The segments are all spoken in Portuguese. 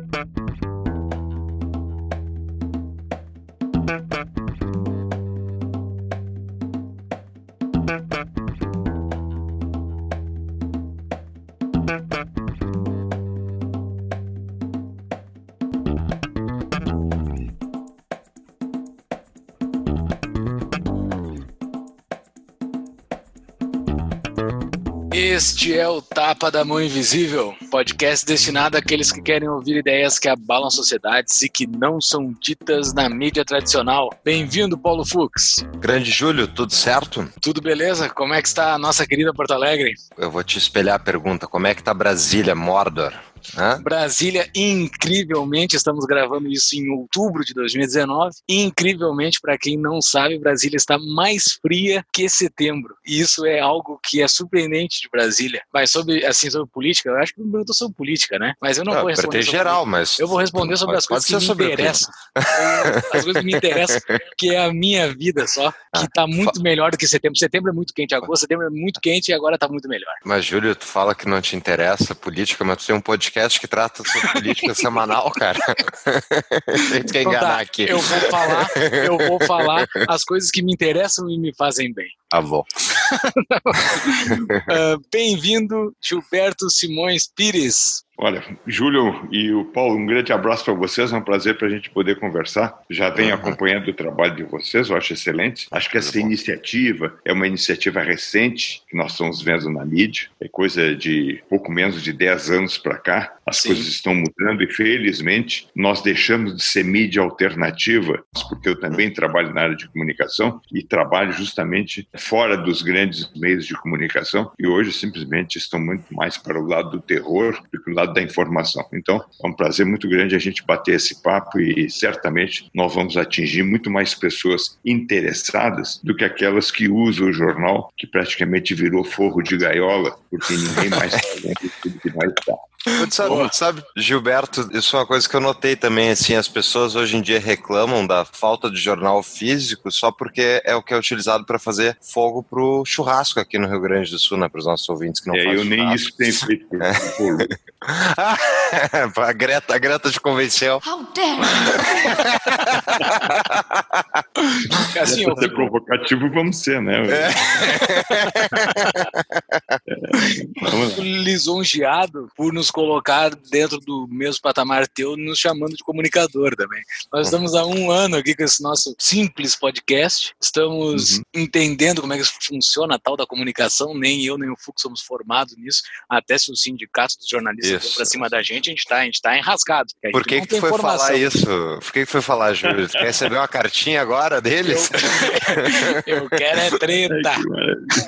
Música Este é o Tapa da Mão Invisível, podcast destinado àqueles que querem ouvir ideias que abalam sociedades e que não são ditas na mídia tradicional. Bem-vindo, Paulo Fux. Grande Júlio, tudo certo? Tudo beleza? Como é que está a nossa querida Porto Alegre? Eu vou te espelhar a pergunta: como é que tá Brasília, Mordor? Brasília, incrivelmente, estamos gravando isso em outubro de 2019. Incrivelmente, para quem não sabe, Brasília está mais fria que setembro. E isso é algo que é surpreendente de Brasília. Mas sobre, assim, sobre política, eu acho que me perguntou sobre política, né? Mas eu não, não vou responder. Sobre geral, mas. Eu vou responder sobre as coisas que me interessam. as coisas que me interessam, que é a minha vida só, que está ah, muito melhor do que setembro. Setembro é muito quente, agosto, setembro é muito quente e agora está muito melhor. Mas, Júlio, tu fala que não te interessa política, mas tu tem um podcast podcast que trata sobre política semanal, cara. A gente quer enganar tá, aqui. Eu vou falar, eu vou falar as coisas que me interessam e me fazem bem. Avô. uh, Bem-vindo, Gilberto Simões Pires. Olha, Júlio e o Paulo, um grande abraço para vocês, é um prazer para a gente poder conversar. Já venho uhum. acompanhando o trabalho de vocês, eu acho excelente. Acho que essa iniciativa é uma iniciativa recente que nós estamos vendo na mídia, é coisa de pouco menos de 10 anos para cá. As Sim. coisas estão mudando e, felizmente, nós deixamos de ser mídia alternativa, porque eu também trabalho na área de comunicação e trabalho justamente fora dos grandes meios de comunicação e hoje simplesmente estão muito mais para o lado do terror do que o lado da informação. Então, é um prazer muito grande a gente bater esse papo e certamente nós vamos atingir muito mais pessoas interessadas do que aquelas que usam o jornal, que praticamente virou forro de gaiola, porque ninguém mais sabe tudo que vai estar. Sabe, sabe, Gilberto, isso é uma coisa que eu notei também, assim, as pessoas hoje em dia reclamam da falta de jornal físico só porque é o que é utilizado para fazer fogo pro churrasco aqui no Rio Grande do Sul, né, para os nossos ouvintes que não é, fazem eu nem isso tenho feito. a Greta, a Greta te convenceu. How dare assim, eu... ser provocativo, vamos ser, né? É. é. Lisonjeado por nos colocar dentro do mesmo patamar teu, nos chamando de comunicador também. Nós estamos há um ano aqui com esse nosso simples podcast, estamos uhum. entendendo como é que funciona a tal da comunicação, nem eu nem o Fux somos formados nisso, até se o sindicato dos jornalistas para cima da gente, a gente está a gente tá enrascado. Por que, que foi falar isso? Por que, que foi falar, Júlio? Quer receber uma cartinha agora deles? Eu, eu quero é treta.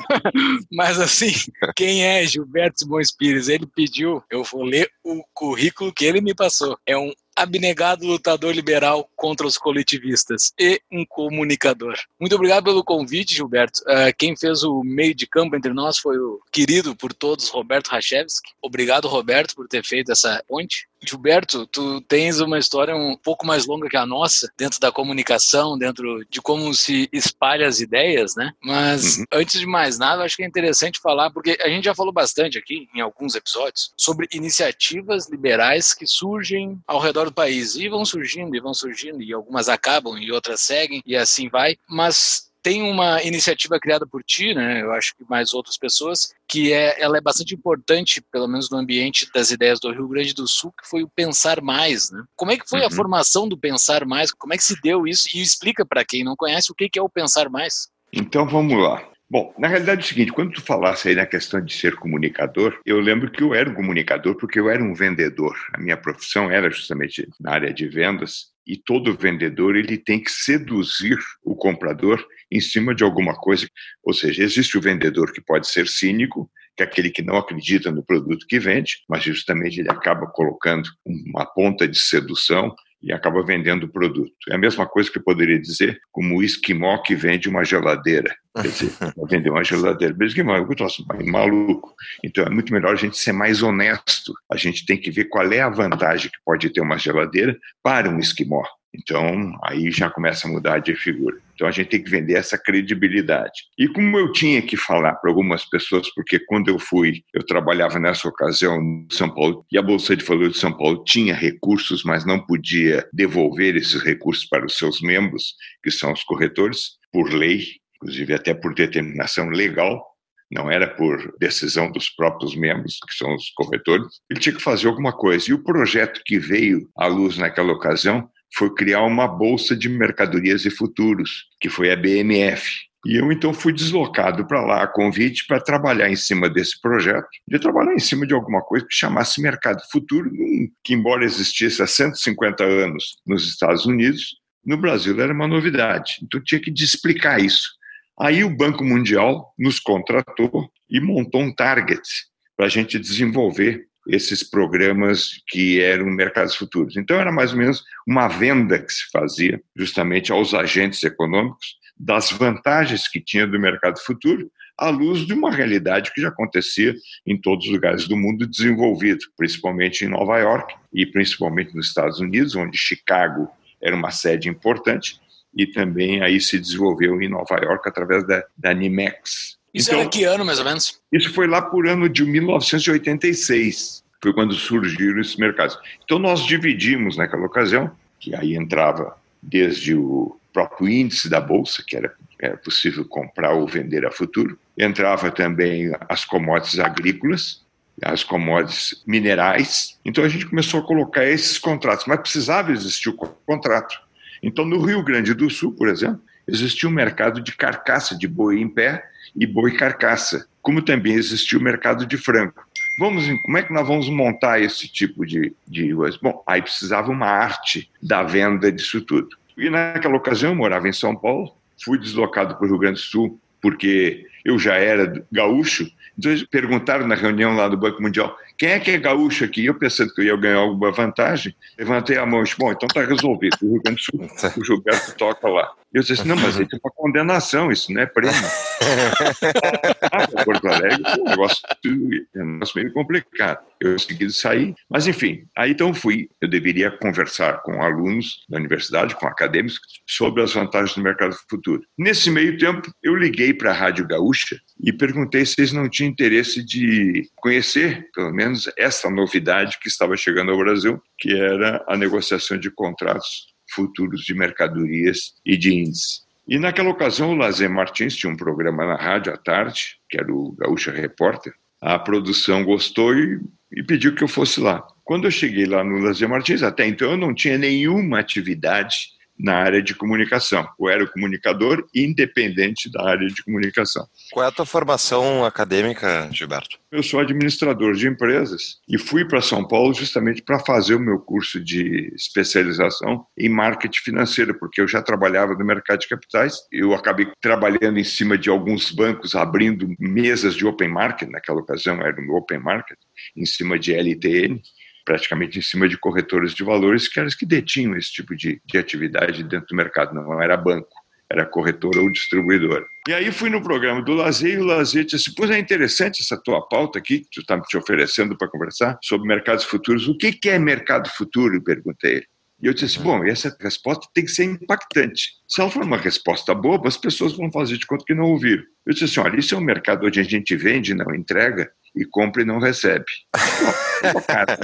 Mas assim, quem é Gilberto Simões Pires? Ele pediu, eu vou ler o currículo que ele me passou. É um abnegado lutador liberal contra os coletivistas e um comunicador. Muito obrigado pelo convite, Gilberto. Uh, quem fez o meio de campo entre nós foi o querido por todos, Roberto Rachevski. Obrigado, Roberto, por ter feito essa ponte. Gilberto, tu tens uma história um pouco mais longa que a nossa, dentro da comunicação, dentro de como se espalha as ideias, né? Mas uhum. antes de mais nada, acho que é interessante falar, porque a gente já falou bastante aqui, em alguns episódios, sobre iniciativas liberais que surgem ao redor do país. E vão surgindo, e vão surgindo, e algumas acabam, e outras seguem, e assim vai. Mas tem uma iniciativa criada por ti, né? Eu acho que mais outras pessoas, que é, ela é bastante importante, pelo menos no ambiente das ideias do Rio Grande do Sul, que foi o pensar mais, né? Como é que foi uhum. a formação do pensar mais? Como é que se deu isso? E explica para quem não conhece o que é o pensar mais. Então vamos lá. Bom, na realidade é o seguinte, quando tu falasse aí na questão de ser comunicador, eu lembro que eu era um comunicador porque eu era um vendedor. A minha profissão era justamente na área de vendas e todo vendedor ele tem que seduzir o comprador em cima de alguma coisa. Ou seja, existe o vendedor que pode ser cínico, que é aquele que não acredita no produto que vende, mas justamente ele acaba colocando uma ponta de sedução e acaba vendendo o produto. É a mesma coisa que eu poderia dizer como o esquimó que vende uma geladeira. Dizer, vender uma geladeira. Mas esquimó, eu troço maluco. Então é muito melhor a gente ser mais honesto. A gente tem que ver qual é a vantagem que pode ter uma geladeira para um esquimó. Então, aí já começa a mudar de figura. Então, a gente tem que vender essa credibilidade. E como eu tinha que falar para algumas pessoas, porque quando eu fui, eu trabalhava nessa ocasião em São Paulo, e a Bolsa de Valores de São Paulo tinha recursos, mas não podia devolver esses recursos para os seus membros, que são os corretores, por lei, inclusive até por determinação legal, não era por decisão dos próprios membros, que são os corretores, ele tinha que fazer alguma coisa. E o projeto que veio à luz naquela ocasião foi criar uma bolsa de mercadorias e futuros, que foi a BMF. E eu então fui deslocado para lá a convite para trabalhar em cima desse projeto, de trabalhar em cima de alguma coisa que chamasse mercado futuro, que embora existisse há 150 anos nos Estados Unidos, no Brasil era uma novidade. Então tinha que explicar isso. Aí o Banco Mundial nos contratou e montou um target para a gente desenvolver esses programas que eram mercados futuros. Então, era mais ou menos uma venda que se fazia justamente aos agentes econômicos das vantagens que tinha do mercado futuro, à luz de uma realidade que já acontecia em todos os lugares do mundo desenvolvido, principalmente em Nova York e principalmente nos Estados Unidos, onde Chicago era uma sede importante, e também aí se desenvolveu em Nova York através da, da NIMEX, isso então, era que ano, mais ou menos? Isso foi lá por ano de 1986, foi quando surgiram esses mercados. Então nós dividimos naquela ocasião, que aí entrava desde o próprio índice da bolsa, que era, era possível comprar ou vender a futuro, entrava também as commodities agrícolas, as commodities minerais. Então a gente começou a colocar esses contratos, mas precisava existir o contrato. Então no Rio Grande do Sul, por exemplo, existia um mercado de carcaça de boi em pé e boi carcaça, como também existia o mercado de frango. Vamos, como é que nós vamos montar esse tipo de, de Bom, aí precisava uma arte da venda disso tudo. E naquela ocasião eu morava em São Paulo, fui deslocado para o Rio Grande do Sul, porque eu já era gaúcho. Então eles perguntaram na reunião lá do Banco Mundial, quem é que é gaúcho aqui? Eu pensando que eu ia ganhar alguma vantagem, levantei a mão e disse, bom, então está resolvido. O Rio Grande do Sul, o Gilberto toca lá. Eu disse, não, mas isso é uma condenação, isso não é prêmio. ah, Porto Alegre é um negócio, é um negócio meio complicado. Eu consegui sair, mas enfim, aí então fui. Eu deveria conversar com alunos da universidade, com acadêmicos, sobre as vantagens do mercado futuro. Nesse meio tempo, eu liguei para a Rádio Gaúcha e perguntei se eles não tinham interesse de conhecer, pelo menos, essa novidade que estava chegando ao Brasil, que era a negociação de contratos futuros de mercadorias e de índices. E naquela ocasião o Lazer Martins tinha um programa na rádio à tarde, que era o Gaúcha Repórter. A produção gostou e, e pediu que eu fosse lá. Quando eu cheguei lá no Lazer Martins, até então eu não tinha nenhuma atividade na área de comunicação. Eu era comunicador independente da área de comunicação. Qual é a tua formação acadêmica, Gilberto? Eu sou administrador de empresas e fui para São Paulo justamente para fazer o meu curso de especialização em marketing financeiro, porque eu já trabalhava no mercado de capitais. Eu acabei trabalhando em cima de alguns bancos, abrindo mesas de open market, naquela ocasião era no open market, em cima de LTN praticamente em cima de corretores de valores, que eram os que detinham esse tipo de, de atividade dentro do mercado, não era banco, era corretora ou distribuidora. E aí fui no programa do Lazer e o Lazer disse assim, pois é interessante essa tua pauta aqui, que tu está te oferecendo para conversar, sobre mercados futuros. O que, que é mercado futuro? perguntei ele. E eu disse assim, bom, essa resposta tem que ser impactante. Se ela for uma resposta boba, as pessoas vão fazer de conta que não ouviram. Eu disse assim, olha, isso é um mercado onde a gente vende não entrega, e compra e não recebe. Bom, cara,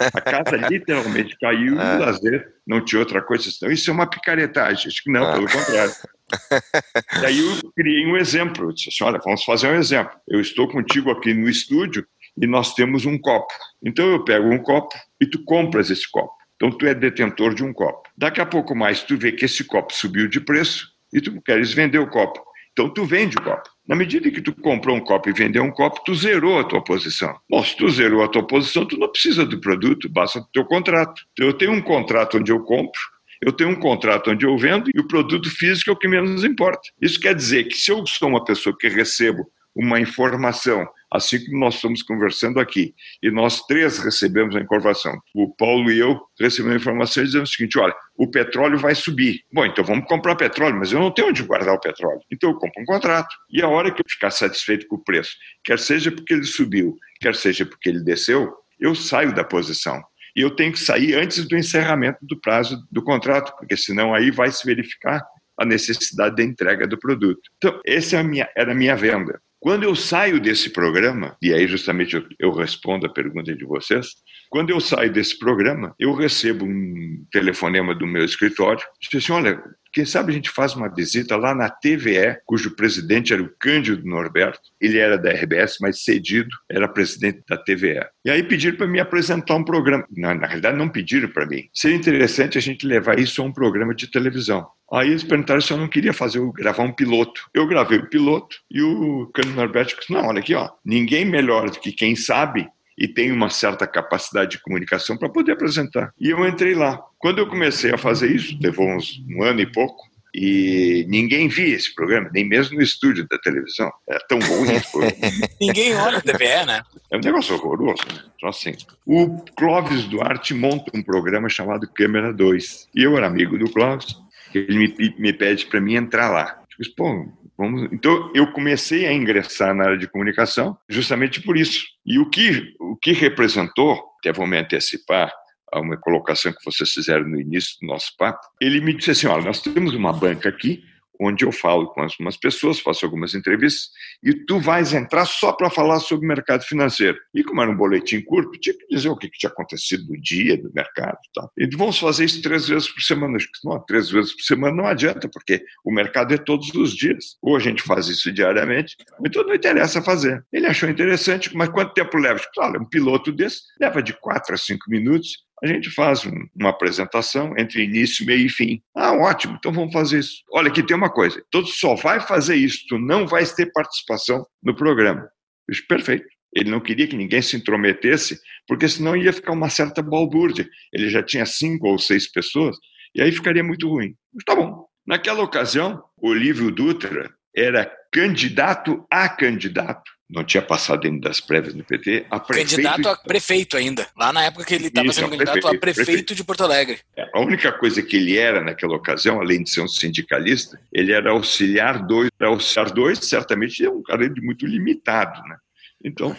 a casa literalmente caiu é. e o lazer não tinha outra coisa. Então, isso é uma picaretagem. Acho que não, é. pelo contrário. e aí eu criei um exemplo. Eu disse assim, olha, vamos fazer um exemplo. Eu estou contigo aqui no estúdio e nós temos um copo. Então eu pego um copo e tu compras esse copo. Então tu é detentor de um copo. Daqui a pouco mais tu vê que esse copo subiu de preço e tu queres vender o copo. Então tu vende o copo. Na medida que tu comprou um copo e vendeu um copo, tu zerou a tua posição. Bom, se tu zerou a tua posição, tu não precisa do produto, basta o teu contrato. Eu tenho um contrato onde eu compro, eu tenho um contrato onde eu vendo e o produto físico é o que menos importa. Isso quer dizer que se eu sou uma pessoa que recebo uma informação, assim como nós estamos conversando aqui, e nós três recebemos a informação, o Paulo e eu recebemos a informação dizemos o seguinte: olha, o petróleo vai subir. Bom, então vamos comprar petróleo, mas eu não tenho onde guardar o petróleo. Então eu compro um contrato. E a hora que eu ficar satisfeito com o preço, quer seja porque ele subiu, quer seja porque ele desceu, eu saio da posição. e eu tenho que sair antes do encerramento do prazo do contrato, porque senão aí vai se verificar a necessidade da entrega do produto. Então, essa é era a minha venda. Quando eu saio desse programa, e aí justamente eu, eu, respondo a pergunta de vocês, quando eu saio desse programa, eu recebo um telefonema do meu escritório, diz assim, olha, quem sabe a gente faz uma visita lá na TVE, cujo presidente era o Cândido Norberto, ele era da RBS, mas cedido, era presidente da TVE. E aí pediram para me apresentar um programa. Na, na realidade, não pediram para mim. Seria interessante a gente levar isso a um programa de televisão. Aí eles perguntaram se eu não queria fazer, gravar um piloto. Eu gravei o piloto e o Cândido Norberto disse: Não, olha aqui, ó, ninguém melhor do que quem sabe e tem uma certa capacidade de comunicação para poder apresentar. E eu entrei lá. Quando eu comecei a fazer isso, levou uns um ano e pouco, e ninguém via esse programa, nem mesmo no estúdio da televisão. É tão esse programa. ninguém olha a TVE, né? É um negócio horroroso. Né? Só assim. O Clóvis Duarte monta um programa chamado Câmera 2. E eu era amigo do Clóvis, ele me, me pede para mim entrar lá. Eu disse, pô, vamos... Então eu comecei a ingressar na área de comunicação justamente por isso. E o que, o que representou, até vou me antecipar, a uma colocação que vocês fizeram no início do nosso papo, ele me disse assim: olha, nós temos uma banca aqui onde eu falo com algumas pessoas, faço algumas entrevistas, e tu vais entrar só para falar sobre o mercado financeiro. E como era um boletim curto, tinha que dizer o que, tinha acontecido no dia do mercado. Tá? E vamos fazer isso três vezes por semana. Não, três vezes por semana não adianta, porque o mercado é todos os dias. Ou a gente faz isso diariamente, então não interessa fazer. Ele achou interessante, mas quanto tempo leva? Olha, um piloto desse leva de quatro a cinco minutos, a gente faz um, uma apresentação entre início, meio e fim. Ah, ótimo, então vamos fazer isso. Olha, aqui tem uma coisa: todo só vai fazer isso, tu não vai ter participação no programa. Isso, perfeito. Ele não queria que ninguém se intrometesse, porque senão ia ficar uma certa balbúrdia. Ele já tinha cinco ou seis pessoas, e aí ficaria muito ruim. Mas tá bom. Naquela ocasião, Olívio Dutra era candidato a candidato não tinha passado dentro das prévias do PT, a prefeito... Candidato a prefeito ainda, lá na época que ele estava sendo candidato prefeito, a prefeito, prefeito, de Porto Alegre. É, a única coisa que ele era naquela ocasião, além de ser um sindicalista, ele era auxiliar 2. Auxiliar 2, certamente, é um cara de muito limitado, né? Então,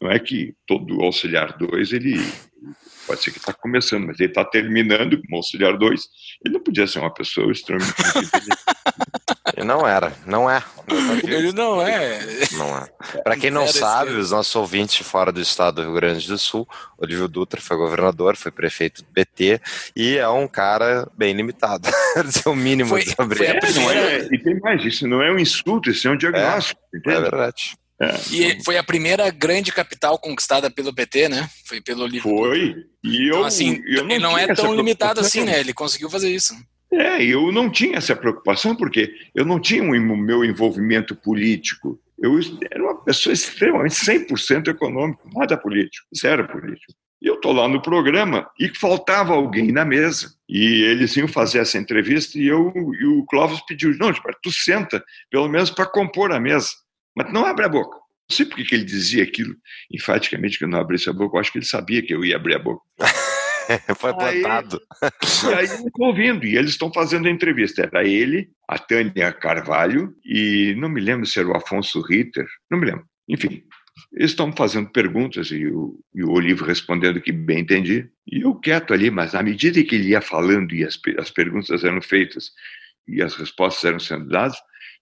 não é que todo auxiliar 2, ele pode ser que está começando, mas ele está terminando como auxiliar 2, ele não podia ser uma pessoa extremamente Não era, não é. Ele não é. Não é. Para quem não sabe, os nossos ouvintes fora do estado do Rio Grande do Sul, Olívio Dutra foi governador, foi prefeito do PT e é um cara bem limitado. Esse é o mínimo foi, sobre ele. É, e tem mais, isso não é um insulto, isso é um diagnóstico. É, é verdade. É. E foi a primeira grande capital conquistada pelo PT, né? Foi pelo Olívio Foi. Dutra. E eu, então, assim, eu não, não é tão limitado assim, né? Ele conseguiu fazer isso. É, eu não tinha essa preocupação porque eu não tinha o um, meu envolvimento político. Eu era uma pessoa extremamente 100% econômico, nada político, zero político. E eu estou lá no programa e faltava alguém na mesa. E eles iam fazer essa entrevista e, eu, e o Clóvis pediu: não, tu senta, pelo menos para compor a mesa, mas não abre a boca. Não sei por que ele dizia aquilo, enfaticamente, que eu não abrisse a boca. Eu acho que ele sabia que eu ia abrir a boca. Foi plantado. Aí, e aí eu estou ouvindo, e eles estão fazendo a entrevista. Era ele, a Tânia Carvalho, e não me lembro se era o Afonso Ritter, não me lembro. Enfim, eles estão fazendo perguntas e o, e o Olivo respondendo que bem entendi. E eu quieto ali, mas à medida que ele ia falando e as, as perguntas eram feitas e as respostas eram sendo dadas,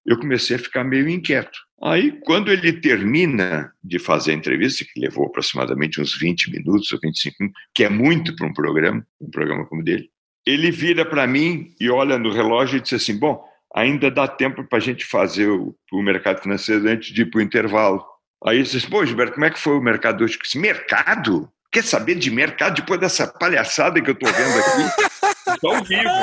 eu comecei a ficar meio inquieto. Aí, quando ele termina de fazer a entrevista, que levou aproximadamente uns 20 minutos ou 25 minutos, que é muito para um programa, um programa como dele, ele vira para mim e olha no relógio e diz assim: Bom, ainda dá tempo para a gente fazer o, o, mercado financeiro antes de ir para o intervalo. Aí ele diz: Pô, Gilberto, como é que foi o mercado hoje? Eu disse, mercado? Quer saber de mercado depois dessa palhaçada que eu estou vendo aqui? Estou ao vivo.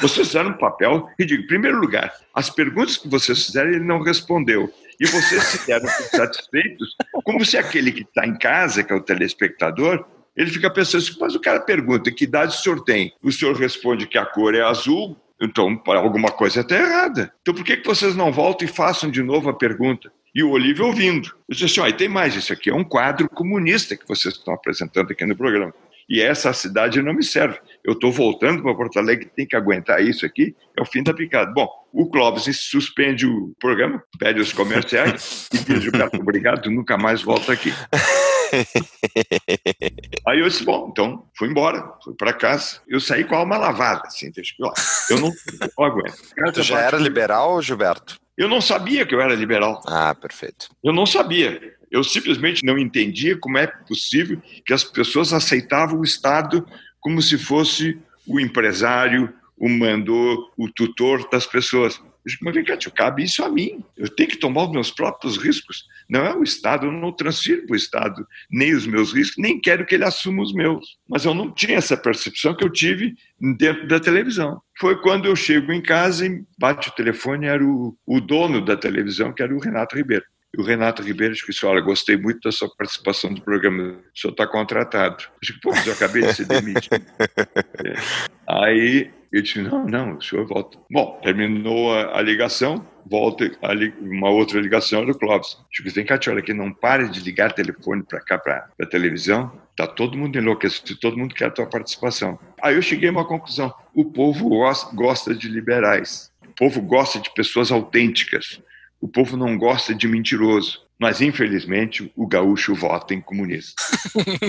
Vocês fizeram um papel ridículo. Em primeiro lugar, as perguntas que vocês fizeram, ele não respondeu. E vocês se deram satisfeitos, como se aquele que está em casa, que é o telespectador, ele fica pensando assim, mas o cara pergunta que idade o senhor tem? O senhor responde que a cor é azul, então alguma coisa está errada. Então por que, que vocês não voltam e façam de novo a pergunta? E o Olívio ouvindo. Eu disse assim, e tem mais, isso aqui é um quadro comunista que vocês estão apresentando aqui no programa. E essa cidade não me serve. Eu estou voltando para Porto Alegre, tem que aguentar isso aqui, é o fim da picada. Bom, o Clóvis suspende o programa, pede os comerciais e diz, Gilberto, obrigado, nunca mais volta aqui. Aí eu disse, bom, então fui embora, fui para casa. Eu saí com a alma lavada, assim, deixa eu, eu não, não aguento. Tu já era liberal, Gilberto? Eu não sabia que eu era liberal. Ah, perfeito. Eu não sabia. Eu simplesmente não entendia como é possível que as pessoas aceitavam o Estado como se fosse o empresário, o mandou, o tutor das pessoas. Eu digo, mas vem cá, tio, cabe isso a mim. Eu tenho que tomar os meus próprios riscos. Não é o Estado, eu não transfiro para o Estado nem os meus riscos, nem quero que ele assuma os meus. Mas eu não tinha essa percepção que eu tive dentro da televisão. Foi quando eu chego em casa e bate o telefone, era o, o dono da televisão, que era o Renato Ribeiro. E o Renato Ribeiro disse, olha, gostei muito da sua participação do programa, o senhor está contratado. Eu disse, pô, mas eu acabei de ser demitido. é. Aí eu disse, não, não, o senhor volta. Bom, terminou a, a ligação, volta a li, uma outra ligação do Clóvis. Digo, vem cá, olha, que não pare de ligar telefone para cá, para a televisão. Tá todo mundo enlouquecido, todo mundo quer a tua participação. Aí eu cheguei a uma conclusão. O povo gosta de liberais. O povo gosta de pessoas autênticas. O povo não gosta de mentiroso. Mas, infelizmente, o gaúcho vota em comunista.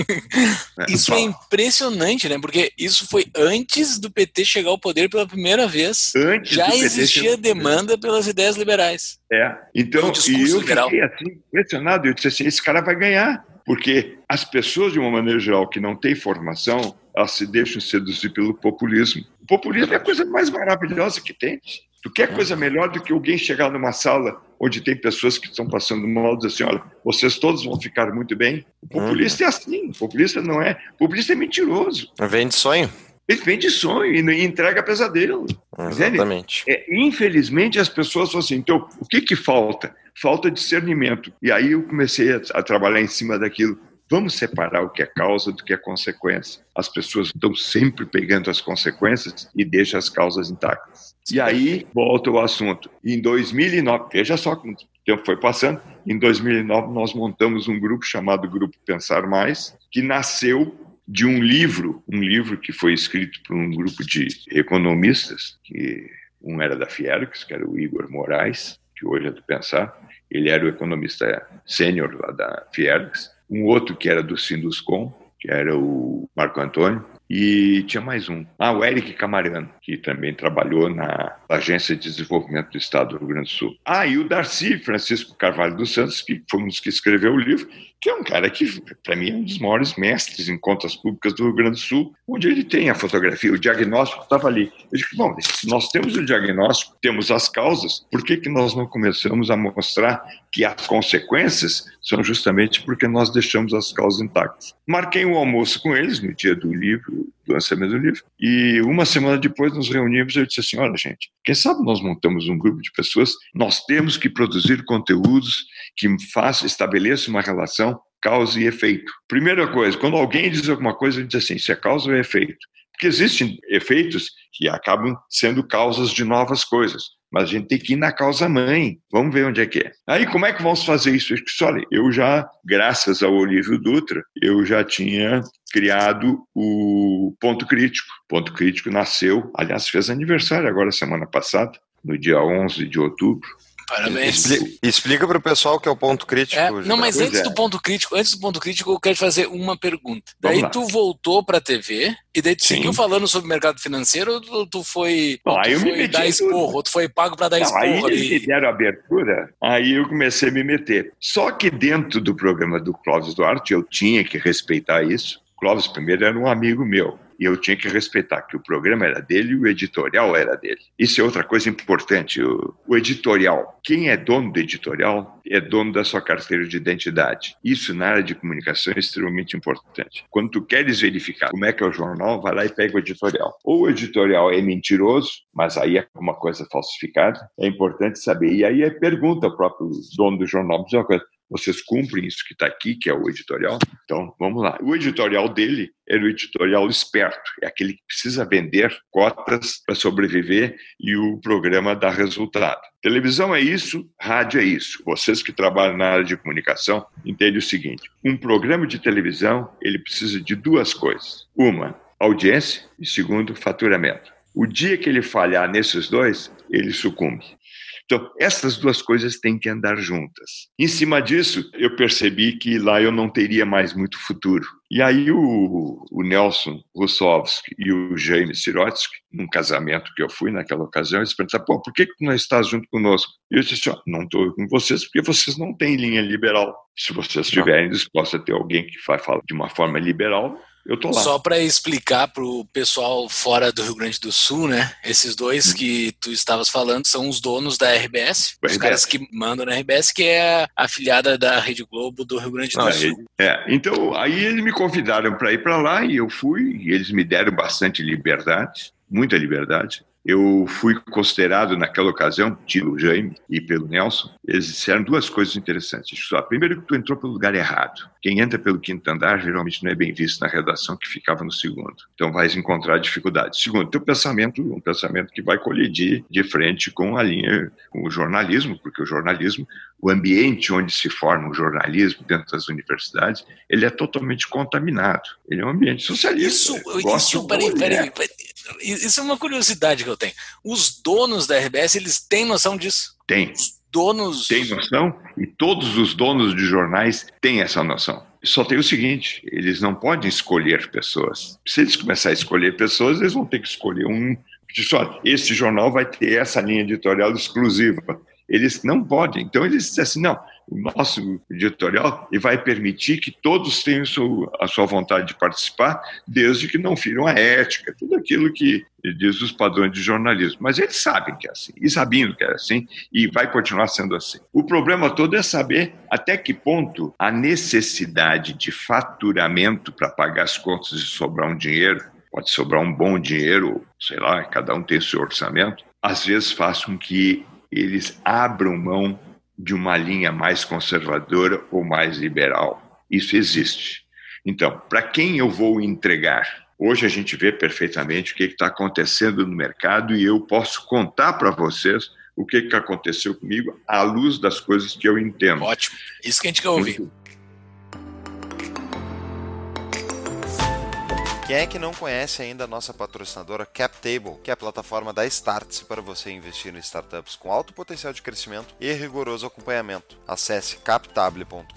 isso é impressionante, né? Porque isso foi antes do PT chegar ao poder pela primeira vez. Antes Já existia demanda pelas ideias liberais. É. Então, e eu liberal. fiquei assim, impressionado. Eu disse assim, esse cara vai ganhar. Porque as pessoas, de uma maneira geral, que não têm formação, elas se deixam seduzir pelo populismo. O populismo é a coisa mais maravilhosa que tem. Tu quer coisa melhor do que alguém chegar numa sala onde tem pessoas que estão passando mal e dizer assim, olha, vocês todos vão ficar muito bem. O populista uhum. é assim, o populista não é. O populista é mentiroso. Vende sonho. Ele vende sonho e entrega pesadelo. Exatamente. É, infelizmente, as pessoas falam assim, então, o que que falta? Falta discernimento. E aí eu comecei a, a trabalhar em cima daquilo. Vamos separar o que é causa do que é consequência. As pessoas estão sempre pegando as consequências e deixam as causas intactas. E aí volta o assunto. Em 2009, veja só como o tempo foi passando, em 2009 nós montamos um grupo chamado Grupo Pensar Mais, que nasceu de um livro, um livro que foi escrito por um grupo de economistas, que um era da Fiergs, que era o Igor Moraes, que hoje é do Pensar, ele era o economista sênior lá da Fiergs, um outro que era do Sinduscom, que era o Marco Antônio, e tinha mais um. Ah, o Eric Camarano, que também trabalhou na Agência de Desenvolvimento do Estado do Rio Grande do Sul. Ah, e o Darcy Francisco Carvalho dos Santos, que foi um dos que escreveu o livro, que é um cara que, para mim, é um dos maiores mestres em contas públicas do Rio Grande do Sul, onde ele tem a fotografia, o diagnóstico estava ali. Eu disse, bom, se nós temos o diagnóstico, temos as causas, por que, que nós não começamos a mostrar que as consequências são justamente porque nós deixamos as causas intactas? Marquei um almoço com eles no dia do livro, do lançamento do livro, e uma semana depois nos reunimos e eu disse assim, olha gente, quem sabe nós montamos um grupo de pessoas, nós temos que produzir conteúdos que façam, estabeleçam uma relação causa e efeito. Primeira coisa, quando alguém diz alguma coisa, ele diz assim, se é causa ou é efeito. Porque existem efeitos que acabam sendo causas de novas coisas. Mas a gente tem que ir na causa mãe. Vamos ver onde é que é. Aí, como é que vamos fazer isso? Olha, eu já, graças ao Olívio Dutra, eu já tinha criado o Ponto Crítico. O Ponto Crítico nasceu, aliás, fez aniversário agora, semana passada, no dia 11 de outubro. Parabéns. explica para o pessoal o que é o ponto crítico. É, não, mas antes é. do ponto crítico, antes do ponto crítico, eu quero fazer uma pergunta. Vamos daí lá. tu voltou para a TV e daí tu Sim. seguiu falando sobre o mercado financeiro ou tu, tu foi, Bom, tu foi dar esporro, ou tu foi pago para dar não, esporro aí ali? me deram abertura, aí eu comecei a me meter. Só que dentro do programa do Clóvis Duarte, eu tinha que respeitar isso. Clóvis primeiro era um amigo meu e eu tinha que respeitar que o programa era dele e o editorial era dele. Isso é outra coisa importante. O, o, editorial, quem é dono do editorial é dono da sua carteira de identidade. Isso na área de comunicação é extremamente importante. Quando tu queres verificar como é que é o jornal, vai lá e pega o editorial. Ou o editorial é mentiroso, mas aí é uma coisa falsificada, é importante saber. E aí é pergunta ao próprio dono do jornal, diz uma coisa, Vocês cumprem isso que está aqui, que é o editorial? Então, vamos lá. O editorial dele era o editorial esperto, é aquele que precisa vender cotas para sobreviver e o programa dá resultado. Televisão é isso, rádio é isso. Vocês que trabalham na área de comunicação entendem o seguinte: um programa de televisão ele precisa de duas coisas. Uma, audiência e segundo, faturamento. O dia que ele falhar nesses dois, ele sucumbe. Então, essas duas coisas têm que andar juntas. Em cima disso, eu percebi que lá eu não teria mais muito futuro. E aí o, o Nelson Russovski e o James Sirotsky, num casamento que eu fui naquela ocasião, eles perguntaram, pô, por que, que tu não estás junto conosco? E eu disse, ó, não estou com vocês porque vocês não têm linha liberal. Se vocês estiverem dispostos a ter alguém que vai falar de uma forma liberal, eu tô lá. Só para explicar para o pessoal fora do Rio Grande do Sul, né? Esses dois hum. que tu estavas falando são os donos da RBS, o os RBS. caras que mandam na RBS, que é a afiliada da Rede Globo do Rio Grande do ah, Sul. É, então aí eles me convidaram para ir para lá e eu fui, e eles me deram bastante liberdade, muita liberdade. Eu fui considerado naquela ocasião, pelo Jaime e pelo Nelson, eles disseram duas coisas interessantes. Só, primeiro que tu entrou pelo lugar errado. Quem entra pelo quinto andar geralmente não é bem visto na redação que ficava no segundo. Então vais encontrar dificuldades. Segundo, teu pensamento, um pensamento que vai colidir de frente com a linha, com o jornalismo, porque o jornalismo, o ambiente onde se forma o jornalismo dentro das universidades, ele é totalmente contaminado. Ele é um ambiente socialista. Isso, isso peraí, peraí, peraí isso é uma curiosidade que eu tenho. Os donos da RBS, eles têm noção disso? Tem. Os donos. Tem noção e todos os donos de jornais têm essa noção. Só tem o seguinte: eles não podem escolher pessoas. Se eles começarem a escolher pessoas, eles vão ter que escolher um. Só esse jornal vai ter essa linha editorial exclusiva. Eles não podem. Então eles dizem assim: não, o nosso editorial e vai permitir que todos tenham a sua vontade de participar, desde que não firam a ética, tudo aquilo que diz os padrões de jornalismo. Mas eles sabem que é assim, e sabiam que é assim, e vai continuar sendo assim. O problema todo é saber até que ponto a necessidade de faturamento para pagar as contas e sobrar um dinheiro, pode sobrar um bom dinheiro, sei lá, cada um tem seu orçamento, às vezes faz com que eles abram mão de uma linha mais conservadora ou mais liberal. Isso existe. Então, para quem eu vou entregar? Hoje a gente vê perfeitamente o que está acontecendo no mercado e eu posso contar para vocês o que, que aconteceu comigo à luz das coisas que eu entendo. Ótimo. Isso que a gente quer ouvir. Muito, Quem é que não conhece ainda a nossa patrocinadora CapTable, que é a plataforma da Startse para você investir em startups com alto potencial de crescimento e rigoroso acompanhamento? Acesse captable.com.br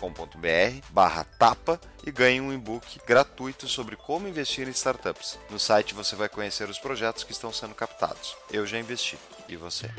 barra tapa e ganhe um e-book gratuito sobre como investir em startups. No site você vai conhecer os projetos que estão sendo captados. Eu já investi. E você?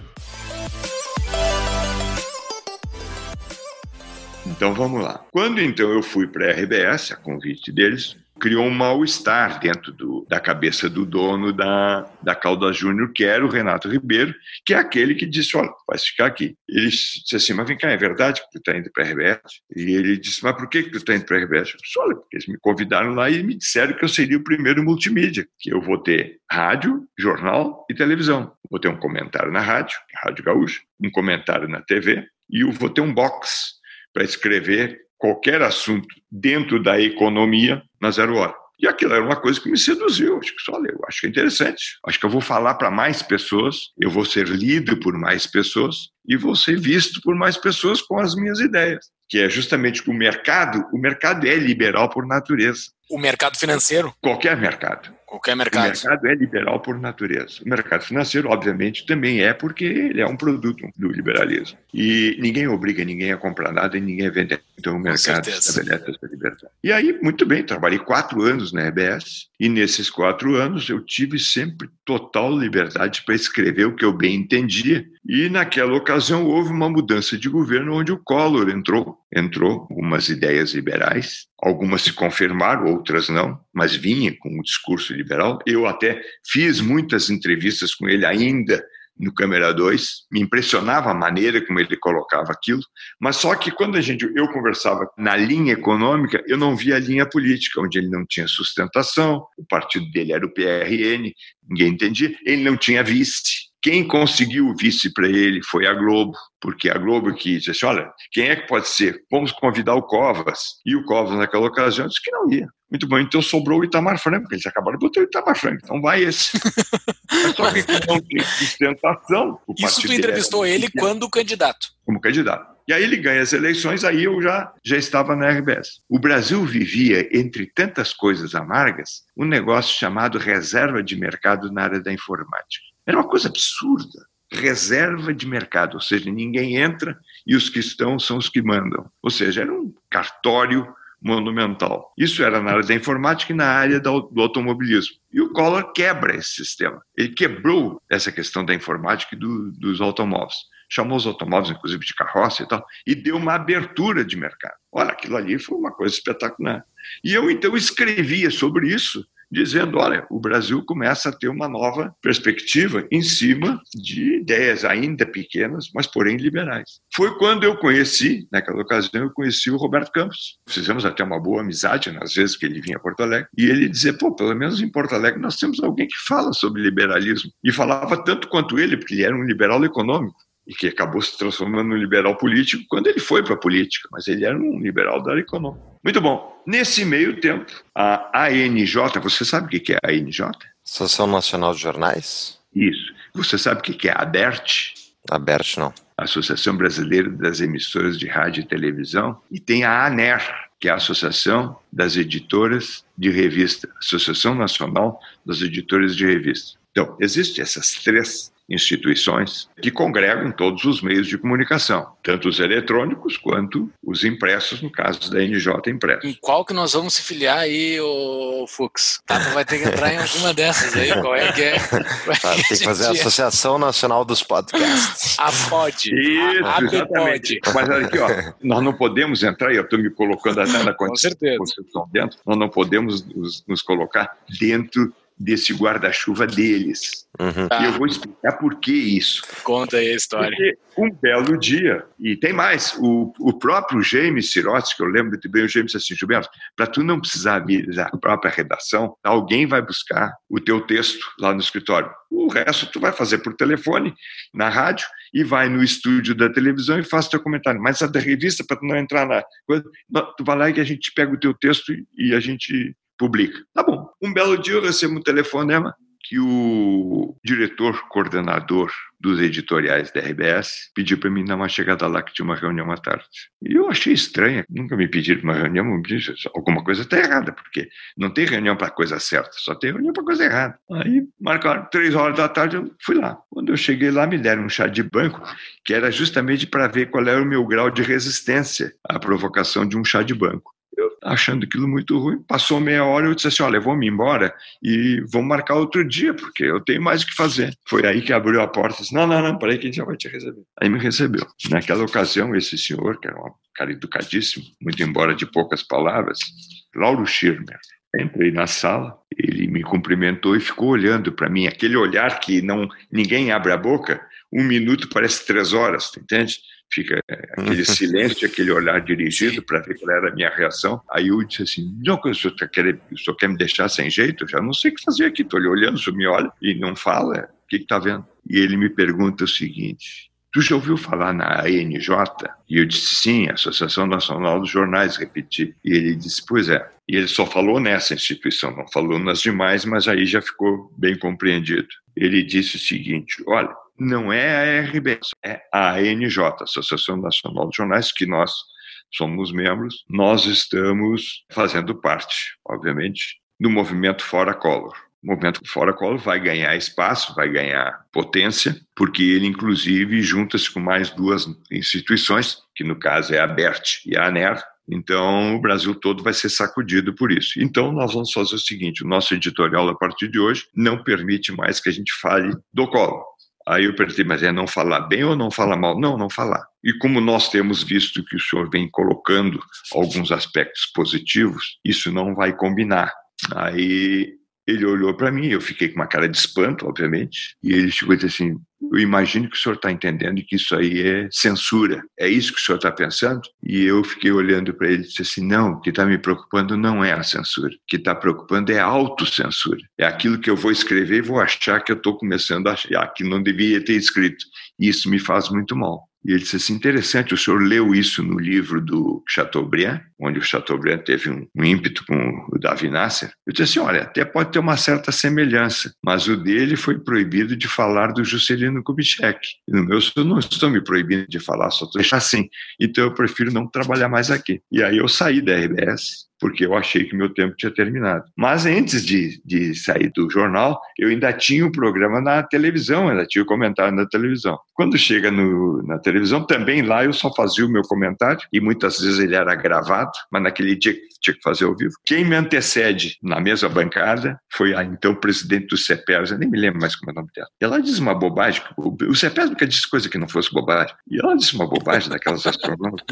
Então vamos lá. Quando então eu fui para a RBS, a convite deles, criou um mal-estar dentro do, da cabeça do dono da, da Calda Júnior, que era o Renato Ribeiro, que é aquele que disse, olha, vai ficar aqui. Ele disse assim, mas vem cá, é verdade que tu está indo para a RBS? E ele disse, mas por que, que tu está indo para a RBS? Eu disse, olha, porque eles me convidaram lá e me disseram que eu seria o primeiro multimídia, que eu vou ter rádio, jornal e televisão. Vou ter um comentário na rádio, Rádio Gaúcha, um comentário na TV, e eu vou ter um box para escrever qualquer assunto dentro da economia na zero hora. E aquilo era uma coisa que me seduziu. Acho que só eu acho que é interessante. Acho que eu vou falar para mais pessoas, eu vou ser lido por mais pessoas e vou ser visto por mais pessoas com as minhas ideias. Que é justamente o mercado, o mercado é liberal por natureza. O mercado financeiro? Qualquer mercado. Qualquer mercado. O mercado é liberal por natureza. O mercado financeiro, obviamente, também é porque ele é um produto do liberalismo. E ninguém obriga ninguém a comprar nada e ninguém vende. Então o mercado estabelece essa liberdade. E aí, muito bem, trabalhei quatro anos na EBS e nesses quatro anos eu tive sempre total liberdade para escrever o que eu bem entendia. E naquela ocasião houve uma mudança de governo onde o Collor entrou. Entrou umas ideias liberais, algumas se confirmaram, outras não, mas vinha com um discurso liberal. Eu até fiz muitas entrevistas com ele ainda no Câmera 2, me impressionava a maneira como ele colocava aquilo, mas só que quando a gente eu conversava na linha econômica, eu não via a linha política, onde ele não tinha sustentação, o partido dele era o PRN, ninguém entendia, ele não tinha vice, Quem conseguiu o vice para ele foi a Globo, porque a Globo que disse assim, olha, quem é que pode ser? Vamos convidar o Covas. E o Covas, naquela ocasião, disse que não ia. Muito bom, então sobrou o Itamar Franco, eles acabaram de botar o Itamar Franco, então vai esse. Mas só que não tem sustentação. Isso tu entrevistou ele quando candidato? Como candidato. E aí ele ganha as eleições, aí eu já, já estava na RBS. O Brasil vivia, entre tantas coisas amargas, um negócio chamado reserva de mercado na área da informática. Era uma coisa absurda. Reserva de mercado, ou seja, ninguém entra e os que estão são os que mandam. Ou seja, era um cartório monumental. Isso era na área da informática e na área do automobilismo. E o Collor quebra esse sistema. Ele quebrou essa questão da informática e do, dos automóveis chamou os automóveis, inclusive de carroça e tal, e deu uma abertura de mercado. Olha, aquilo ali foi uma coisa espetacular. E eu então escrevia sobre isso dizendo: olha, o Brasil começa a ter uma nova perspectiva em cima de ideias ainda pequenas, mas porém liberais. Foi quando eu conheci, naquela ocasião, eu conheci o Roberto Campos. Fizemos até uma boa amizade nas vezes que ele vinha a Porto Alegre. E ele dizia: pô, pelo menos em Porto Alegre nós temos alguém que fala sobre liberalismo. E falava tanto quanto ele, porque ele era um liberal econômico e que acabou se transformando num liberal político quando ele foi para a política, mas ele era um liberal da área econômica. Muito bom. Nesse meio tempo, a ANJ, você sabe o que é a ANJ? Associação Nacional de Jornais? Isso. Você sabe o que é a ABERT? ABERT não. Associação Brasileira das Emissoras de Rádio e Televisão. E tem a ANER, que é a Associação das Editoras de Revista, Associação Nacional das Editoras de Revista. Então, existem essas três instituições que congregam todos os meios de comunicação, tanto os eletrônicos quanto os impressos, no caso da NJ Impresso. Em qual que nós vamos se filiar aí, o Fux? Tata vai ter que entrar em alguma dessas aí, qual é que é? Tá, tem que fazer a Associação Nacional dos Podcasts. A POD. Isso, a, exatamente. Mas olha aqui, ó, nós não podemos entrar, e eu estou me colocando até na Com certeza. dentro, nós não podemos nos, nos colocar dentro desse guarda-chuva deles. Uhum. E eu vou explicar por que isso. Conta aí a história. Porque um belo dia, e tem mais, o, o próprio James Sirotes, que eu lembro muito bem, o James assim, Gilberto, para tu não precisar vir da própria redação, alguém vai buscar o teu texto lá no escritório. O resto tu vai fazer por telefone, na rádio, e vai no estúdio da televisão e faz teu comentário. Mas a da revista, para tu não entrar na coisa, tu vai lá e a gente pega o teu texto e a gente publica. Tá bom. Um belo dia eu recebo um telefonema que o diretor coordenador dos editoriais da RBS pediu para mim dar uma chegada lá que tinha uma reunião à tarde. E eu achei estranho, nunca me pediram uma reunião, alguma coisa está errada, porque não tem reunião para coisa certa, só tem reunião para coisa errada. Aí marcaram três horas da tarde, eu fui lá. Quando eu cheguei lá, me deram um chá de banco, que era justamente para ver qual era o meu grau de resistência à provocação de um chá de banco achando aquilo muito ruim. Passou meia hora, eu disse assim: olha, vou me embora e vamos marcar outro dia, porque eu tenho mais o que fazer. Foi aí que abriu a porta disse: não, não, não, peraí que a gente já vai te receber. Aí me recebeu. Naquela ocasião, esse senhor, que era um cara educadíssimo, muito embora de poucas palavras, Lauro Schirmer, entrei na sala, ele me cumprimentou e ficou olhando para mim, aquele olhar que não ninguém abre a boca, um minuto parece três horas, entende? Fica aquele silêncio, aquele olhar dirigido para ver qual era a minha reação. Aí eu disse assim: não, o senhor, tá quer, o senhor quer me deixar sem jeito? Eu já não sei o que fazer aqui, estou lhe olhando, o senhor me olha e não fala, o que está vendo? E ele me pergunta o seguinte: Tu já ouviu falar na ANJ? E eu disse sim, Associação Nacional dos Jornais, repeti. E ele disse, pois é. E ele só falou nessa instituição, não falou nas demais, mas aí já ficou bem compreendido. Ele disse o seguinte: olha, não é a RBS, é a ANJ, Associação Nacional de Jornais, que nós somos membros, nós estamos fazendo parte, obviamente, do movimento Fora Collor. O movimento Fora Collor vai ganhar espaço, vai ganhar potência, porque ele, inclusive, junta-se com mais duas instituições, que no caso é a BERT e a ANER, então, o Brasil todo vai ser sacudido por isso. Então, nós vamos fazer o seguinte: o nosso editorial, a partir de hoje, não permite mais que a gente fale do colo. Aí eu perguntei, mas é não falar bem ou não falar mal? Não, não falar. E como nós temos visto que o senhor vem colocando alguns aspectos positivos, isso não vai combinar. Aí Ele olhou para mim, eu fiquei com uma cara de espanto, obviamente, e ele chegou e disse assim: Eu imagino que o senhor está entendendo que isso aí é censura. É isso que o senhor está pensando? E eu fiquei olhando para ele e disse assim: Não, o que está me preocupando não é a censura. O que está preocupando é a autocensura. É aquilo que eu vou escrever e vou achar que eu estou começando a achar que não devia ter escrito. E isso me faz muito mal. E ele disse assim: interessante, o senhor leu isso no livro do Chateaubriand, onde o Chateaubriand teve um, um ímpeto com o Davi Nasser. Eu disse assim: olha, até pode ter uma certa semelhança, mas o dele foi proibido de falar do Juscelino Kubitschek. No meu, eu não estou me proibindo de falar, só estou assim. Então eu prefiro não trabalhar mais aqui. E aí eu saí da RBS porque eu achei que meu tempo tinha terminado. Mas antes de, de sair do jornal, eu ainda tinha um programa na televisão, ainda tinha o um comentário na televisão. Quando chega no, na televisão, também lá eu só fazia o meu comentário, e muitas vezes ele era gravado, mas naquele dia tinha que fazer ao vivo. Quem me antecede na mesma bancada foi a então presidente do CEPERS, eu nem me lembro mais como é o nome dela. Ela diz uma bobagem, o CEPERS nunca disse coisa que não fosse bobagem, e ela disse uma bobagem daquelas astronômicas.